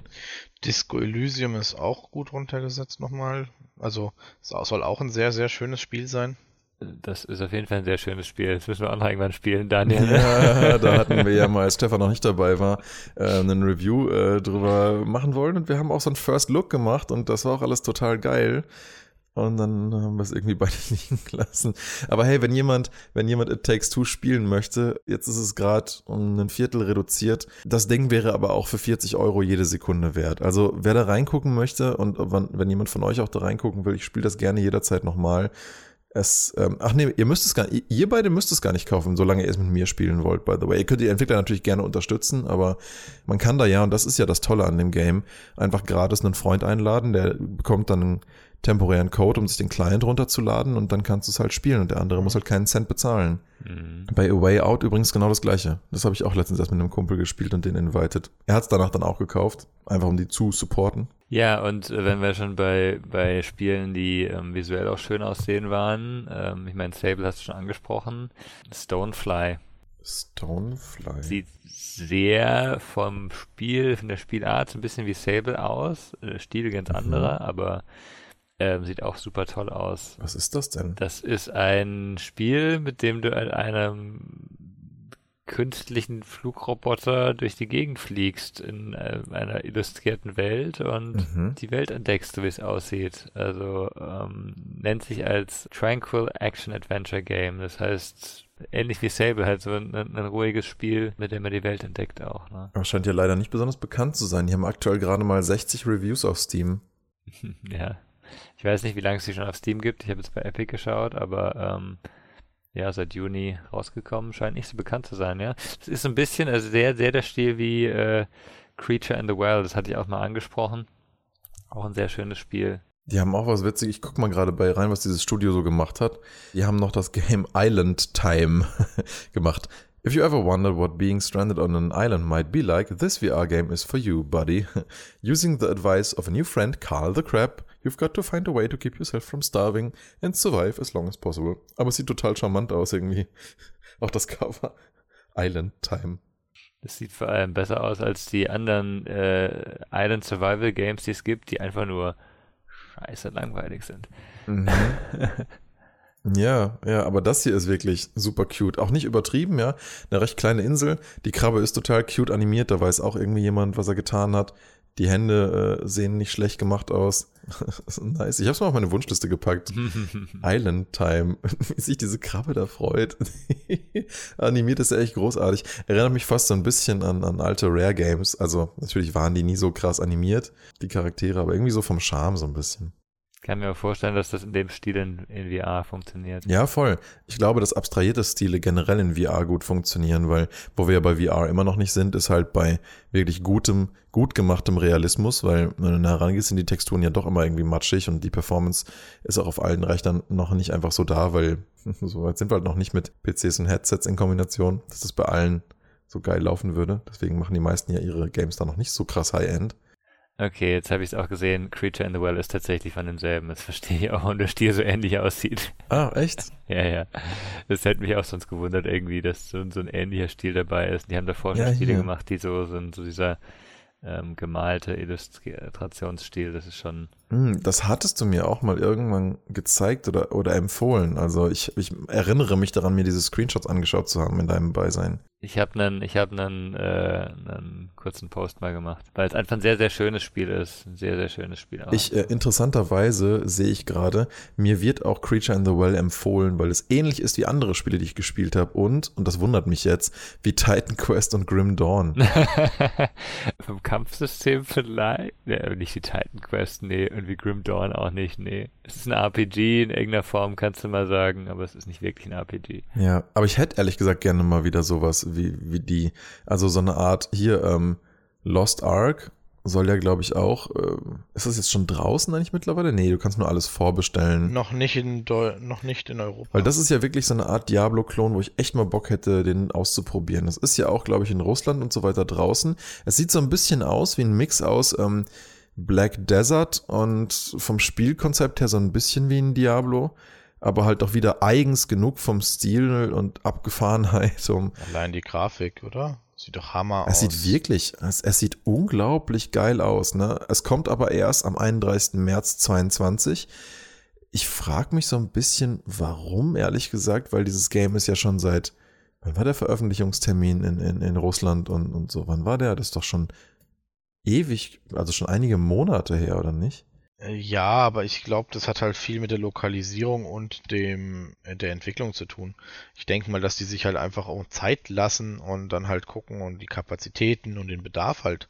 Disco Elysium ist auch gut runtergesetzt nochmal. Also, es soll auch ein sehr, sehr schönes Spiel sein. Das ist auf jeden Fall ein sehr schönes Spiel. Das müssen wir auch noch irgendwann spielen, Daniel. Ja, da hatten wir ja mal, als Stefan noch nicht dabei war, äh, einen Review äh, drüber machen wollen und wir haben auch so einen First Look gemacht und das war auch alles total geil. Und dann haben wir es irgendwie beide liegen gelassen. Aber hey, wenn jemand, wenn jemand It Takes Two spielen möchte, jetzt ist es gerade um ein Viertel reduziert. Das Ding wäre aber auch für 40 Euro jede Sekunde wert. Also wer da reingucken möchte und wenn, wenn jemand von euch auch da reingucken will, ich spiele das gerne jederzeit nochmal. Es, ähm, ach nee, ihr müsst es gar nicht, ihr beide müsst es gar nicht kaufen, solange ihr es mit mir spielen wollt, by the way. Ihr könnt die Entwickler natürlich gerne unterstützen, aber man kann da ja, und das ist ja das Tolle an dem Game, einfach gratis einen Freund einladen, der bekommt dann temporären Code, um sich den Client runterzuladen und dann kannst du es halt spielen und der andere muss halt keinen Cent bezahlen. Mhm. Bei A Way Out übrigens genau das gleiche. Das habe ich auch letztens erst mit einem Kumpel gespielt und den invited. Er hat es danach dann auch gekauft, einfach um die zu supporten. Ja, und äh, wenn wir schon bei, bei Spielen, die ähm, visuell auch schön aussehen waren, ähm, ich meine, Sable hast du schon angesprochen, Stonefly. Stonefly. Sieht sehr vom Spiel, von der Spielart so ein bisschen wie Sable aus. Äh, Stil ganz mhm. anderer, aber ähm, sieht auch super toll aus. Was ist das denn? Das ist ein Spiel, mit dem du in einem künstlichen Flugroboter durch die Gegend fliegst in äh, einer illustrierten Welt und mhm. die Welt entdeckst, wie es aussieht. Also ähm, nennt sich als Tranquil Action Adventure Game. Das heißt, ähnlich wie Sable, halt so ein, ein, ruhiges Spiel, mit dem man die Welt entdeckt auch. Ne? Aber scheint ja leider nicht besonders bekannt zu sein. Die haben aktuell gerade mal 60 Reviews auf Steam. ja. Ich weiß nicht, wie lange es sie schon auf Steam gibt. Ich habe jetzt bei Epic geschaut, aber ähm, ja, seit Juni rausgekommen, scheint nicht so bekannt zu sein, ja. Es ist so ein bisschen, also sehr, sehr der Stil wie äh, Creature in the Well, das hatte ich auch mal angesprochen. Auch ein sehr schönes Spiel. Die haben auch was witzig. Ich guck mal gerade bei rein, was dieses Studio so gemacht hat. Die haben noch das Game Island Time gemacht. If you ever wondered what being stranded on an island might be like, this VR game is for you, buddy. Using the advice of a new friend, Carl the Crab, You've got to find a way to keep yourself from starving and survive as long as possible. Aber es sieht total charmant aus irgendwie. Auch das Cover. Island Time. Das sieht vor allem besser aus als die anderen äh, Island Survival Games, die es gibt, die einfach nur scheiße langweilig sind. Mhm. Ja, ja, aber das hier ist wirklich super cute. Auch nicht übertrieben, ja. Eine recht kleine Insel. Die Krabbe ist total cute animiert. Da weiß auch irgendwie jemand, was er getan hat. Die Hände äh, sehen nicht schlecht gemacht aus. nice. Ich habe es mal auf meine Wunschliste gepackt. Island Time. Wie sich diese Krabbe da freut. Animiert ist ja echt großartig. Erinnert mich fast so ein bisschen an, an alte Rare Games. Also natürlich waren die nie so krass animiert, die Charaktere, aber irgendwie so vom Charme so ein bisschen kann mir vorstellen, dass das in dem Stil in, in, VR funktioniert. Ja, voll. Ich glaube, dass abstrahierte Stile generell in VR gut funktionieren, weil wo wir ja bei VR immer noch nicht sind, ist halt bei wirklich gutem, gut gemachtem Realismus, weil wenn du nah rangehst, sind die Texturen ja doch immer irgendwie matschig und die Performance ist auch auf allen Rechnern noch nicht einfach so da, weil so weit sind wir halt noch nicht mit PCs und Headsets in Kombination, dass das bei allen so geil laufen würde. Deswegen machen die meisten ja ihre Games da noch nicht so krass High-End. Okay, jetzt habe ich es auch gesehen. Creature in the Well ist tatsächlich von demselben. Das verstehe ich auch und der Stil so ähnlich aussieht. Ah, echt? ja, ja. Das hätte mich auch sonst gewundert irgendwie, dass so, so ein ähnlicher Stil dabei ist. Die haben davor schon ja, Spiele hier. gemacht, die so sind, so dieser ähm, gemalte Illustrationsstil. Das ist schon. Hm, das hattest du mir auch mal irgendwann gezeigt oder, oder empfohlen. Also ich, ich erinnere mich daran, mir diese Screenshots angeschaut zu haben in deinem Beisein. Ich habe einen, ich habe einen, äh, einen kurzen Post mal gemacht, weil es einfach ein sehr, sehr schönes Spiel ist. Ein sehr, sehr schönes Spiel. Auch. Ich, äh, interessanterweise sehe ich gerade, mir wird auch Creature in the Well empfohlen, weil es ähnlich ist wie andere Spiele, die ich gespielt habe und, und das wundert mich jetzt, wie Titan Quest und Grim Dawn. Vom Kampfsystem vielleicht? Ja, nicht wie Titan Quest, nee, und wie Grim Dawn auch nicht, nee. Es ist ein RPG in irgendeiner Form, kannst du mal sagen, aber es ist nicht wirklich ein RPG. Ja, aber ich hätte ehrlich gesagt gerne mal wieder sowas wie, wie die, also so eine Art, hier, ähm, Lost Ark soll ja, glaube ich, auch, äh, ist das jetzt schon draußen eigentlich mittlerweile? Nee, du kannst nur alles vorbestellen. Noch nicht in, Deu noch nicht in Europa. Weil das ist ja wirklich so eine Art Diablo-Klon, wo ich echt mal Bock hätte, den auszuprobieren. Das ist ja auch, glaube ich, in Russland und so weiter draußen. Es sieht so ein bisschen aus wie ein Mix aus ähm, Black Desert und vom Spielkonzept her so ein bisschen wie ein Diablo. aber halt auch wieder eigens genug vom Stil und Abgefahrenheit. Um Allein die Grafik, oder? Sieht doch Hammer es aus. sieht wirklich, es, es sieht unglaublich geil aus. Ne? Es kommt aber erst am 31. März 22. Ich frage mich so ein bisschen, warum, ehrlich gesagt, weil dieses Game ist ja schon seit, wann war der Veröffentlichungstermin in, in, in Russland und, und so? Wann war der? Das ist doch schon ewig, also schon einige Monate her, oder nicht? Äh, Ja, aber ich glaube, das hat halt viel mit der Lokalisierung und dem äh, der Entwicklung zu tun. Ich denke mal, dass die sich halt einfach auch Zeit lassen und dann halt gucken und die Kapazitäten und den Bedarf halt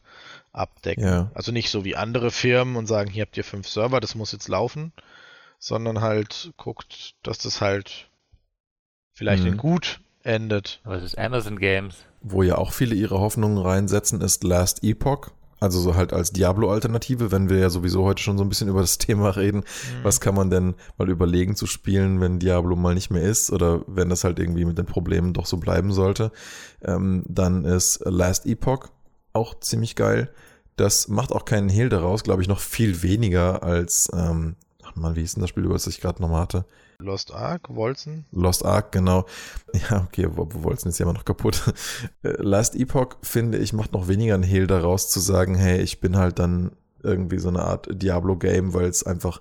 abdecken. Ja. Also nicht so wie andere Firmen und sagen, hier habt ihr fünf Server, das muss jetzt laufen, sondern halt guckt, dass das halt vielleicht Mhm. in gut endet. Aber es ist Amazon Games. Wo ja auch viele ihre Hoffnungen reinsetzen, ist Last Epoch. Also so halt als Diablo-Alternative, wenn wir ja sowieso heute schon so ein bisschen über das Thema reden. Was kann man denn mal überlegen zu spielen, wenn Diablo mal nicht mehr ist oder wenn das halt irgendwie mit den Problemen doch so bleiben sollte? Ähm, dann ist Last Epoch auch ziemlich geil. Das macht auch keinen Hehl daraus, glaube ich, noch viel weniger als, ähm, ach man, wie hieß denn das Spiel, über das ich gerade nochmal hatte? Lost Ark, Wolzen? Lost Ark, genau. Ja, okay, wo, wo wollten ist ja immer noch kaputt. Last Epoch, finde ich, macht noch weniger einen Hehl daraus zu sagen, hey, ich bin halt dann irgendwie so eine Art Diablo-Game, weil es einfach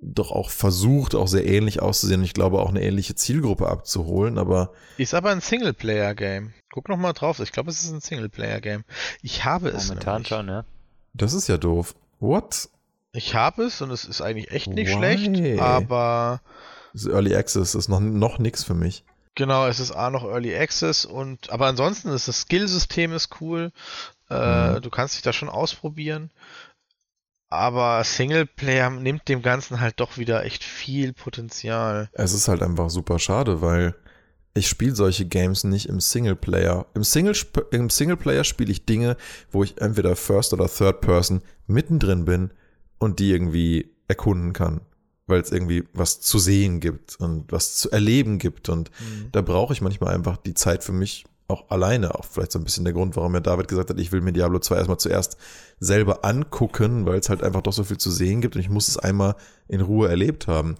doch auch versucht, auch sehr ähnlich auszusehen. Und ich glaube, auch eine ähnliche Zielgruppe abzuholen, aber Ist aber ein Singleplayer-Game. Guck noch mal drauf. Ich glaube, es ist ein Singleplayer-Game. Ich habe es Momentan schon, ja. das ist ja doof. What? Ich habe es und es ist eigentlich echt nicht Why? schlecht, aber Das ist Early Access, ist noch, noch nix für mich. genau, es ist A noch Early Access und aber ansonsten ist das Skillsystem ist cool. Äh, Mhm. Du kannst dich da schon ausprobieren. Aber Singleplayer nimmt dem Ganzen halt doch wieder echt viel Potenzial. Es ist halt einfach super schade, weil ich spiele solche Games nicht im Singleplayer. Im, Single, Im Singleplayer spiele ich Dinge, wo ich entweder First oder Third Person mittendrin bin und die irgendwie erkunden kann, weil es irgendwie was zu sehen gibt und was zu erleben gibt. Und da brauche ich manchmal einfach die Zeit für mich auch alleine. Auch vielleicht so ein bisschen der Grund, warum mir David gesagt hat, ich will mir Diablo 2 erstmal zuerst selber angucken, weil es halt einfach doch so viel zu sehen gibt und ich muss es einmal in Ruhe erlebt haben.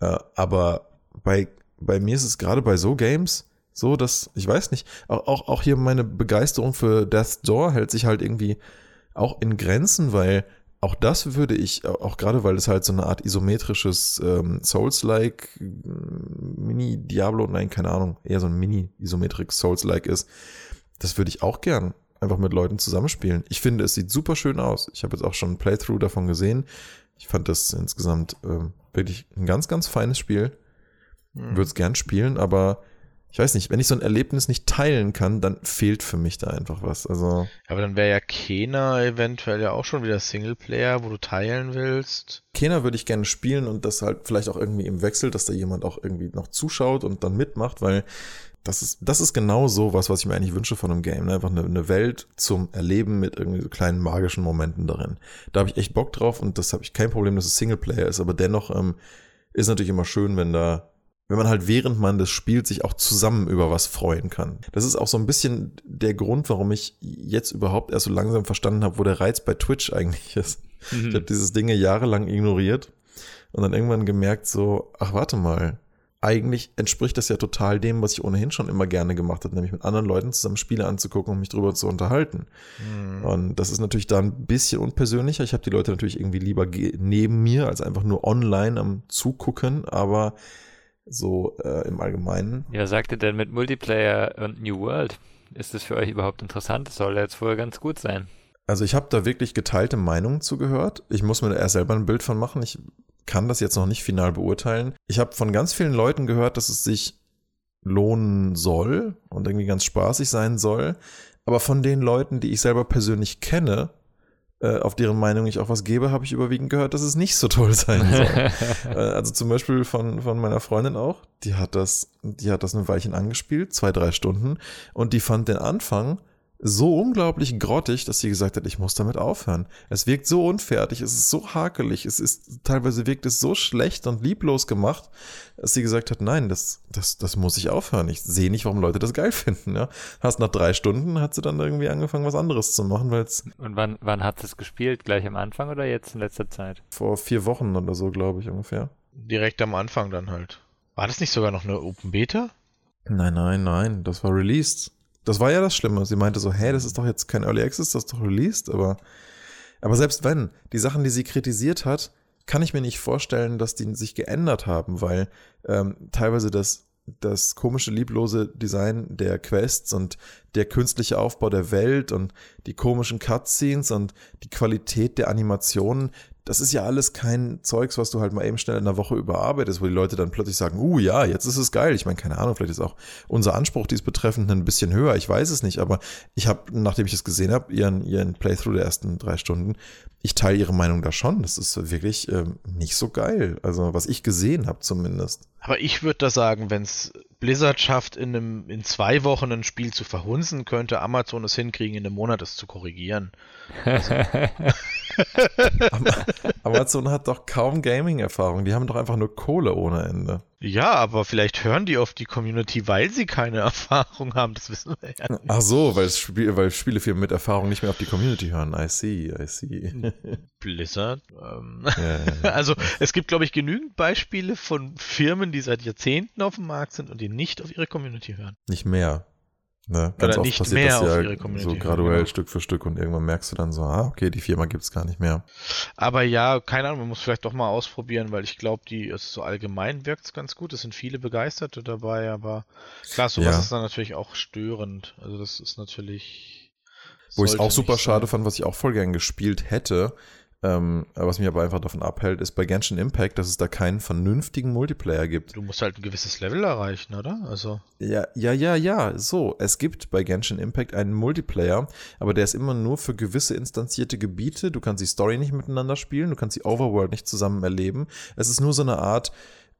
Äh, aber bei, bei mir ist es gerade bei so Games so, dass, ich weiß nicht, auch, auch, auch hier meine Begeisterung für Death's Door hält sich halt irgendwie auch in Grenzen, weil auch das würde ich, auch gerade weil es halt so eine Art isometrisches ähm, Souls-like äh, Mini-Diablo, nein, keine Ahnung, eher so ein Mini-Isometrik Souls-like ist, das würde ich auch gern einfach mit Leuten zusammenspielen. Ich finde, es sieht super schön aus. Ich habe jetzt auch schon ein Playthrough davon gesehen. Ich fand das insgesamt ähm, wirklich ein ganz, ganz feines Spiel. Hm. Würde es gern spielen, aber ich weiß nicht, wenn ich so ein Erlebnis nicht teilen kann, dann fehlt für mich da einfach was. Also, Aber dann wäre ja Kena eventuell ja auch schon wieder Singleplayer, wo du teilen willst. Kena würde ich gerne spielen und das halt vielleicht auch irgendwie im Wechsel, dass da jemand auch irgendwie noch zuschaut und dann mitmacht, weil das ist, das ist genau so was, was ich mir eigentlich wünsche von einem Game. Ne? Einfach eine, eine Welt zum Erleben mit irgendwie so kleinen magischen Momenten darin. Da habe ich echt Bock drauf und das habe ich kein Problem, dass es Singleplayer ist, aber dennoch ähm, ist natürlich immer schön, wenn da wenn man halt während man das spielt sich auch zusammen über was freuen kann. Das ist auch so ein bisschen der Grund, warum ich jetzt überhaupt erst so langsam verstanden habe, wo der Reiz bei Twitch eigentlich ist. Ich habe dieses Dinge jahrelang ignoriert und dann irgendwann gemerkt so, ach warte mal, eigentlich entspricht das ja total dem, was ich ohnehin schon immer gerne gemacht habe, nämlich mit anderen Leuten zusammen Spiele anzugucken und mich drüber zu unterhalten. Hm. Und das ist natürlich da ein bisschen unpersönlicher. Ich habe die Leute natürlich irgendwie lieber neben mir als einfach nur online am Zugucken, aber so äh, im Allgemeinen. Ja, was sagt ihr denn mit Multiplayer und New World? Ist das für euch überhaupt interessant? Das soll ja jetzt wohl ganz gut sein. Also ich habe da wirklich geteilte Meinungen zugehört. Ich muss mir da erst selber ein Bild von machen. Ich kann das jetzt noch nicht final beurteilen. Ich habe von ganz vielen Leuten gehört, dass es sich lohnen soll und irgendwie ganz spaßig sein soll. Aber von den Leuten, die ich selber persönlich kenne, auf deren Meinung ich auch was gebe, habe ich überwiegend gehört, dass es nicht so toll sein soll. Äh, also zum Beispiel von, von meiner Freundin auch. Die hat das, die hat das ein Weilchen angespielt, zwei, drei Stunden, und die fand den Anfang so unglaublich grottig, dass sie gesagt hat, ich muss damit aufhören. Es wirkt so unfertig, es ist so hakelig, es ist, teilweise wirkt es so schlecht und lieblos gemacht, dass sie gesagt hat, nein, das, das, das muss ich aufhören. Ich sehe nicht, warum Leute das geil finden. Ja. Hast nach drei Stunden hat sie dann irgendwie angefangen, was anderes zu machen, weil es Und wann, wann hat es gespielt? Gleich am Anfang oder jetzt in letzter Zeit? vor vier Wochen oder so, glaube ich, ungefähr. Direkt am Anfang dann halt. War das nicht sogar noch eine Open Beta? Nein, nein, nein, das war released. Das war ja das Schlimme. Sie meinte so, hey, das ist doch jetzt kein Early Access, das ist doch released, aber, aber selbst wenn, die Sachen, die sie kritisiert hat, kann ich mir nicht vorstellen, dass die sich geändert haben, weil ähm, teilweise das, das komische, lieblose Design der Quests und der künstliche Aufbau der Welt und die komischen Cutscenes und die Qualität der Animationen, das ist ja alles kein Zeugs, was du halt mal eben schnell in der Woche überarbeitest, wo die Leute dann plötzlich sagen, uh ja, jetzt ist es geil. Ich meine, keine Ahnung, vielleicht ist auch unser Anspruch diesbetreffend ein bisschen höher, ich weiß es nicht, aber ich habe, nachdem ich es gesehen habe, ihren, ihren Playthrough der ersten drei Stunden, ich teile ihre Meinung da schon. Das ist wirklich ähm, nicht so geil. Also, was ich gesehen habe zumindest. Aber ich würde da sagen, wenn es Blizzard schafft, in, einem, in zwei Wochen ein Spiel zu verhunzen, könnte Amazon es hinkriegen, in einem Monat es zu korrigieren. Also. Amazon hat doch kaum Gaming-Erfahrung. Die haben doch einfach nur Kohle ohne Ende. Ja, aber vielleicht hören die auf die Community, weil sie keine Erfahrung haben. Das wissen wir ja nicht. Ach so, weil, Spiel, weil Spielefirmen mit Erfahrung nicht mehr auf die Community hören. I see, I see. Blizzard. Ähm. Ja, ja, also es gibt, glaube ich, genügend Beispiele von Firmen, die seit Jahrzehnten auf dem Markt sind und die nicht auf ihre Community hören. Nicht mehr. Ne? Ganz Oder nicht mehr auf ihre Community. So graduell genau. Stück für Stück und irgendwann merkst du dann so, ah, okay, die Firma gibt es gar nicht mehr. Aber ja, keine Ahnung, man muss vielleicht doch mal ausprobieren, weil ich glaube, die ist so allgemein wirkt es ganz gut. Es sind viele Begeisterte dabei, aber klar, sowas ja. ist dann natürlich auch störend. Also das ist natürlich. Wo ich es auch super schade fand, was ich auch voll gern gespielt hätte, ähm, was mich aber einfach davon abhält, ist bei Genshin Impact, dass es da keinen vernünftigen Multiplayer gibt. Du musst halt ein gewisses Level erreichen, oder? Also. Ja, ja, ja, ja. So, es gibt bei Genshin Impact einen Multiplayer, aber der ist immer nur für gewisse instanzierte Gebiete. Du kannst die Story nicht miteinander spielen, du kannst die Overworld nicht zusammen erleben. Es ist nur so eine Art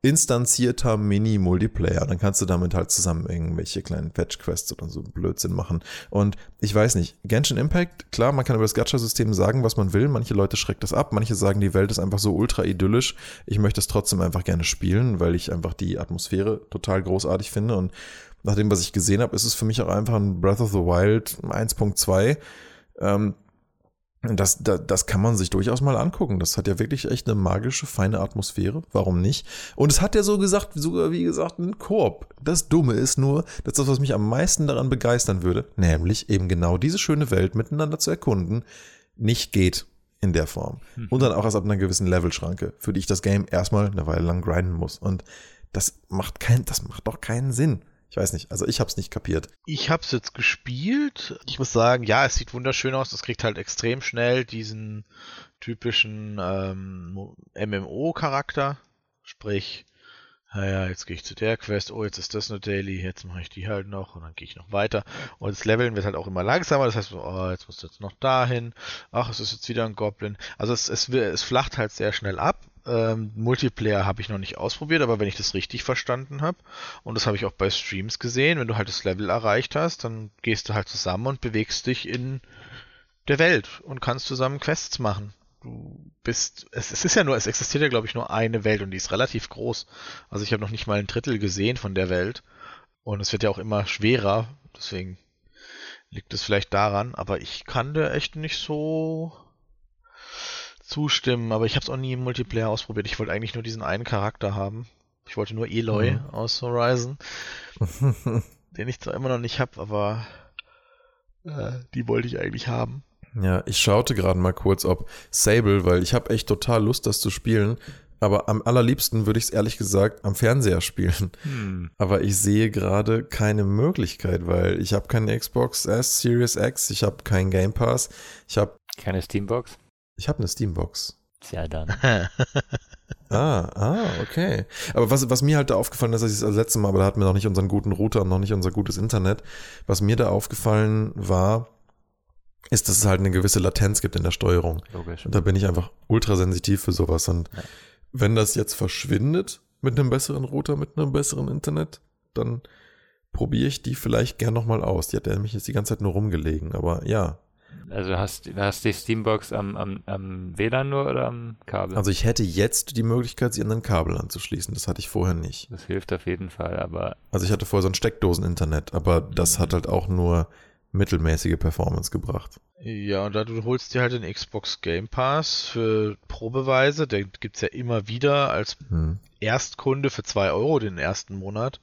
instanzierter Mini-Multiplayer. Dann kannst du damit halt zusammen irgendwelche kleinen Fetch-Quests oder so Blödsinn machen. Und ich weiß nicht, Genshin Impact, klar, man kann über das Gacha-System sagen, was man will. Manche Leute schreckt das ab. Manche sagen, die Welt ist einfach so ultra idyllisch. Ich möchte es trotzdem einfach gerne spielen, weil ich einfach die Atmosphäre total großartig finde. Und nach dem, was ich gesehen habe, ist es für mich auch einfach ein Breath of the Wild 1.2. Ähm, das, das, das kann man sich durchaus mal angucken. Das hat ja wirklich echt eine magische, feine Atmosphäre. Warum nicht? Und es hat ja so gesagt, sogar wie gesagt, ein Koop. Das Dumme ist nur, dass das, was mich am meisten daran begeistern würde, nämlich eben genau diese schöne Welt miteinander zu erkunden, nicht geht in der Form. Mhm. Und dann auch erst ab einer gewissen Levelschranke, für die ich das Game erstmal eine Weile lang grinden muss. Und das macht kein, das macht doch keinen Sinn. Ich weiß nicht, also ich habe es nicht kapiert. Ich habe es jetzt gespielt. Ich muss sagen, ja, es sieht wunderschön aus. Das kriegt halt extrem schnell diesen typischen ähm, MMO-Charakter. Sprich, naja, jetzt gehe ich zu der Quest, oh, jetzt ist das eine Daily, jetzt mache ich die halt noch und dann gehe ich noch weiter. Und das Leveln wird halt auch immer langsamer, das heißt, oh, jetzt musst du jetzt noch dahin, ach, es ist jetzt wieder ein Goblin. Also es, es, es flacht halt sehr schnell ab ähm, Multiplayer habe ich noch nicht ausprobiert, aber wenn ich das richtig verstanden habe, und das habe ich auch bei Streams gesehen, wenn du halt das Level erreicht hast, dann gehst du halt zusammen und bewegst dich in der Welt und kannst zusammen Quests machen. Du bist, es, es ist ja nur, es existiert ja glaube ich nur eine Welt und die ist relativ groß. Also ich habe noch nicht mal ein Drittel gesehen von der Welt und es wird ja auch immer schwerer, deswegen liegt es vielleicht daran, aber ich kann da echt nicht so zustimmen, aber ich habe es auch nie im Multiplayer ausprobiert. Ich wollte eigentlich nur diesen einen Charakter haben. Ich wollte nur Eloy mhm. aus Horizon, den ich zwar immer noch nicht habe, aber äh, die wollte ich eigentlich haben. Ja, ich schaute gerade mal kurz, ob Sable, weil ich habe echt total Lust, das zu spielen. Aber am allerliebsten würde ich es ehrlich gesagt am Fernseher spielen. Hm. Aber ich sehe gerade keine Möglichkeit, weil ich habe keine Xbox S Series X, ich habe keinen Game Pass, ich habe keine Steambox. Ich habe eine Steambox. Tja, dann. ah, ah, okay. Aber was, was mir halt da aufgefallen ist, das, das letzte Mal, aber da hatten wir noch nicht unseren guten Router und noch nicht unser gutes Internet. Was mir da aufgefallen war, ist, dass es halt eine gewisse Latenz gibt in der Steuerung. Logisch. Und da bin ich einfach ultrasensitiv für sowas. Und ja. wenn das jetzt verschwindet mit einem besseren Router, mit einem besseren Internet, dann probiere ich die vielleicht gern nochmal aus. Die hat nämlich jetzt die ganze Zeit nur rumgelegen. Aber ja, also hast, hast die Steambox am, am, am WLAN nur oder am Kabel? Also ich hätte jetzt die Möglichkeit, sie an ein Kabel anzuschließen. Das hatte ich vorher nicht. Das hilft auf jeden Fall, aber. Also ich hatte vorher so ein Steckdosen-Internet, aber das hat halt auch nur mittelmäßige Performance gebracht. Ja, und da du holst dir halt den Xbox Game Pass für Probeweise, den gibt's ja immer wieder als hm. Erstkunde für zwei Euro den ersten Monat.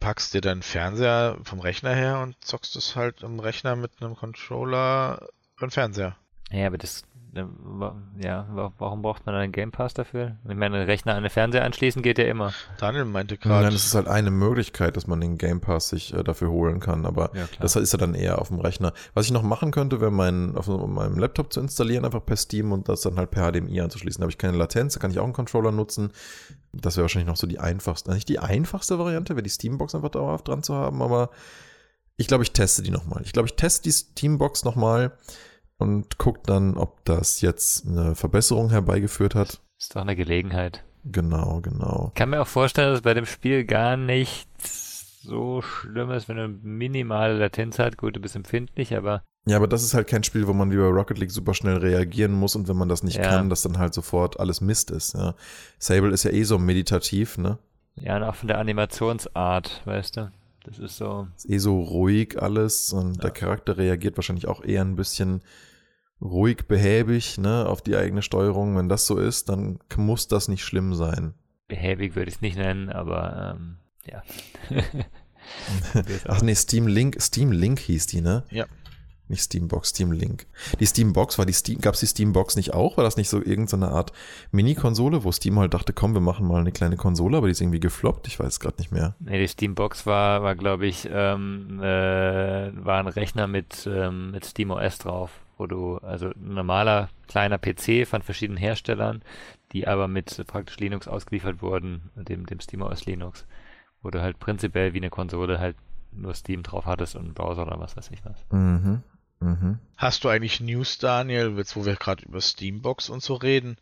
Packst dir deinen Fernseher vom Rechner her und zockst es halt im Rechner mit einem Controller und Fernseher. Ja, aber das ja, warum braucht man einen Game Pass dafür? Ich meine, Rechner an den Fernseher anschließen geht ja immer. Daniel meinte gerade. Nein, das ist halt eine Möglichkeit, dass man den Game Pass sich äh, dafür holen kann, aber ja, das ist ja dann eher auf dem Rechner. Was ich noch machen könnte, wäre mein, auf meinem Laptop zu installieren, einfach per Steam und das dann halt per HDMI anzuschließen. Da habe ich keine Latenz, da kann ich auch einen Controller nutzen. Das wäre wahrscheinlich noch so die einfachste, nicht die einfachste Variante, wäre die Steambox einfach dauerhaft dran zu haben, aber ich glaube, ich teste die nochmal. Ich glaube, ich teste die Steambox nochmal und guckt dann, ob das jetzt eine Verbesserung herbeigeführt hat. Ist doch eine Gelegenheit. Genau, genau. Ich kann mir auch vorstellen, dass bei dem Spiel gar nicht so schlimm ist, wenn du minimale Latenz hat. Gut, du bist empfindlich, aber. Ja, aber das ist halt kein Spiel, wo man wie bei Rocket League super schnell reagieren muss und wenn man das nicht ja. kann, dass dann halt sofort alles Mist ist. Ja. Sable ist ja eh so meditativ, ne? Ja, und auch von der Animationsart, weißt du. Das ist so. Ist eh so ruhig alles und ja. der Charakter reagiert wahrscheinlich auch eher ein bisschen ruhig, behäbig, ne, auf die eigene Steuerung. Wenn das so ist, dann muss das nicht schlimm sein. Behäbig würde ich es nicht nennen, aber ähm, ja. Ach nee, Steam Link, Steam Link hieß die, ne? Ja. Nicht Steambox, Steam Link. Die Steambox, war die Steam, gab's die Steambox nicht auch? War das nicht so irgendeine Art Mini-Konsole, wo Steam halt dachte, komm, wir machen mal eine kleine Konsole, aber die ist irgendwie gefloppt? Ich weiß es gerade nicht mehr. Nee, die Steambox war, war glaube ich, ähm, äh, war ein Rechner mit, ähm, mit SteamOS drauf wo du, also ein normaler kleiner PC von verschiedenen Herstellern, die aber mit praktisch Linux ausgeliefert wurden, dem, dem SteamOS Linux, wo du halt prinzipiell wie eine Konsole halt nur Steam drauf hattest und einen Browser oder was weiß ich was. Mhm. Mhm. Hast du eigentlich News, Daniel, jetzt wo wir gerade über Steambox und so reden?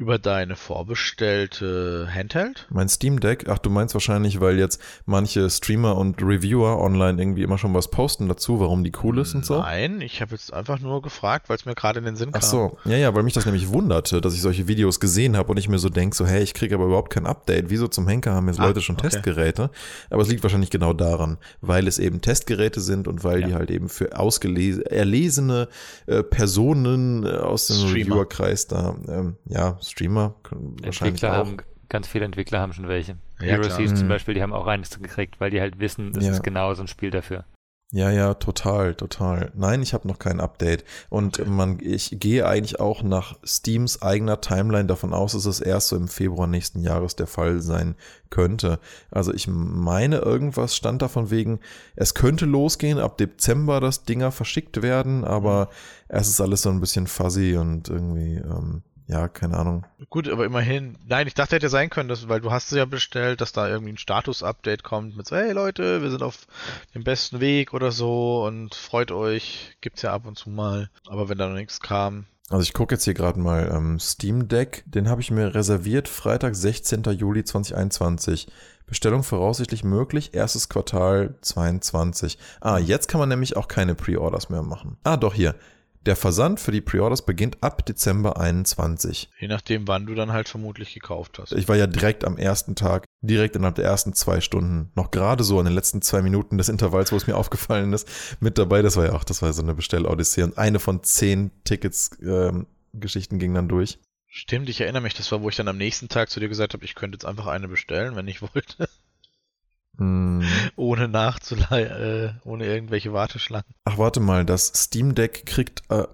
Über deine vorbestellte Handheld? Mein Steam Deck? Ach, du meinst wahrscheinlich, weil jetzt manche Streamer und Reviewer online irgendwie immer schon was posten dazu, warum die cool ist und so? Nein, ich habe jetzt einfach nur gefragt, weil es mir gerade in den Sinn kam. Ach so, ja, ja, weil mich das nämlich wunderte, dass ich solche Videos gesehen habe und ich mir so denke, so, hey, ich kriege aber überhaupt kein Update. Wieso zum Henker haben jetzt ah, Leute schon okay. Testgeräte? Aber es liegt wahrscheinlich genau daran, weil es eben Testgeräte sind und weil ja. die halt eben für ausgelesene, erlesene äh, Personen äh, aus dem Reviewerkreis da, ähm, ja, Streamer wahrscheinlich Entwickler auch. Haben, ganz viele Entwickler haben schon welche. Ja, Heroes zum mhm. Beispiel, die haben auch eines gekriegt, weil die halt wissen, das ja. ist genau so ein Spiel dafür. Ja, ja, total, total. Nein, ich habe noch kein Update. Und okay. man, ich gehe eigentlich auch nach Steams eigener Timeline davon aus, dass es erst so im Februar nächsten Jahres der Fall sein könnte. Also ich meine, irgendwas stand davon wegen, es könnte losgehen, ab Dezember, dass Dinger verschickt werden, aber mhm. es ist alles so ein bisschen fuzzy und irgendwie, ähm, ja, keine Ahnung. Gut, aber immerhin. Nein, ich dachte, hätte sein können, dass, weil du hast es ja bestellt, dass da irgendwie ein Status-Update kommt mit so, hey Leute, wir sind auf dem besten Weg oder so und freut euch. Gibt's ja ab und zu mal. Aber wenn da noch nichts kam. Also ich gucke jetzt hier gerade mal ähm, Steam Deck. Den habe ich mir reserviert, Freitag, 16. Juli 2021. Bestellung voraussichtlich möglich, erstes Quartal 22. Ah, jetzt kann man nämlich auch keine Pre-Orders mehr machen. Ah, doch hier. Der Versand für die Preorders beginnt ab Dezember 21. Je nachdem, wann du dann halt vermutlich gekauft hast. Ich war ja direkt am ersten Tag, direkt innerhalb der ersten zwei Stunden, noch gerade so in den letzten zwei Minuten des Intervalls, wo es mir aufgefallen ist, mit dabei. Das war ja auch, das war so eine Bestellodyssee und eine von zehn Tickets, ähm, Geschichten ging dann durch. Stimmt, ich erinnere mich, das war, wo ich dann am nächsten Tag zu dir gesagt habe, ich könnte jetzt einfach eine bestellen, wenn ich wollte. Hm. Ohne nachzuleihen, äh, ohne irgendwelche Warteschlangen. Ach, warte mal, das Steam Deck kriegt. Äh,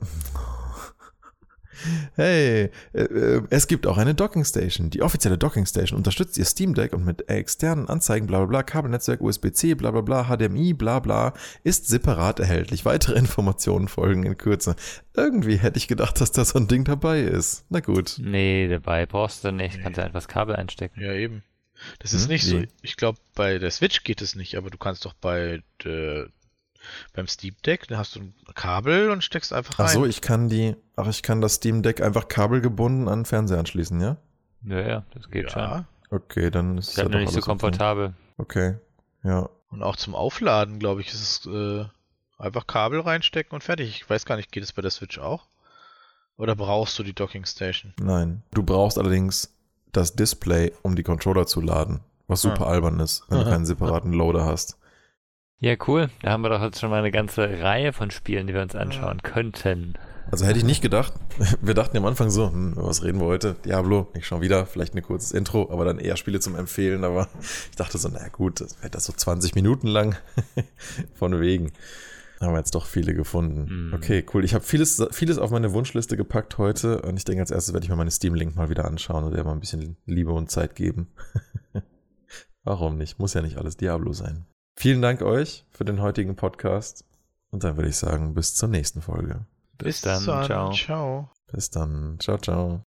hey, äh, äh, es gibt auch eine Docking Station. Die offizielle Docking Station unterstützt ihr Steam Deck und mit externen Anzeigen, bla bla bla, Kabelnetzwerk, USB-C, bla bla bla, HDMI, bla bla, ist separat erhältlich. Weitere Informationen folgen in Kürze. Irgendwie hätte ich gedacht, dass da so ein Ding dabei ist. Na gut. Nee, dabei brauchst du nicht. Kannst du einfach das Kabel einstecken. Ja, eben. Das ist hm, nicht so. Ich glaube, bei der Switch geht es nicht, aber du kannst doch bei der, beim Steam Deck, da hast du ein Kabel und steckst einfach rein. Ach so, ich kann die, ach, ich kann das Steam Deck einfach kabelgebunden an den Fernseher anschließen, ja? Ja, ja, das geht ja. schon. Okay, dann ist es halt nicht so komfortabel. Okay, ja. Und auch zum Aufladen, glaube ich, ist es äh, einfach Kabel reinstecken und fertig. Ich weiß gar nicht, geht es bei der Switch auch? Oder brauchst du die Docking Station? Nein. Du brauchst allerdings das Display, um die Controller zu laden. Was super ah. albern ist, wenn du keinen separaten Loader hast. Ja, cool. Da haben wir doch jetzt schon mal eine ganze Reihe von Spielen, die wir uns anschauen könnten. Also hätte ich nicht gedacht. Wir dachten am Anfang so, hm, was reden wir heute? Diablo, ich schon wieder, vielleicht ein kurzes Intro, aber dann eher Spiele zum Empfehlen. Aber ich dachte so, naja gut, das wird das so 20 Minuten lang. Von wegen. Haben wir jetzt doch viele gefunden. Mm. Okay, cool. Ich habe vieles, vieles auf meine Wunschliste gepackt heute und ich denke, als erstes werde ich mir meine Steam-Link mal wieder anschauen und der mal ein bisschen Liebe und Zeit geben. Warum nicht? Muss ja nicht alles Diablo sein. Vielen Dank euch für den heutigen Podcast und dann würde ich sagen, bis zur nächsten Folge. Bis, bis dann. Ciao. ciao. Bis dann. Ciao, ciao.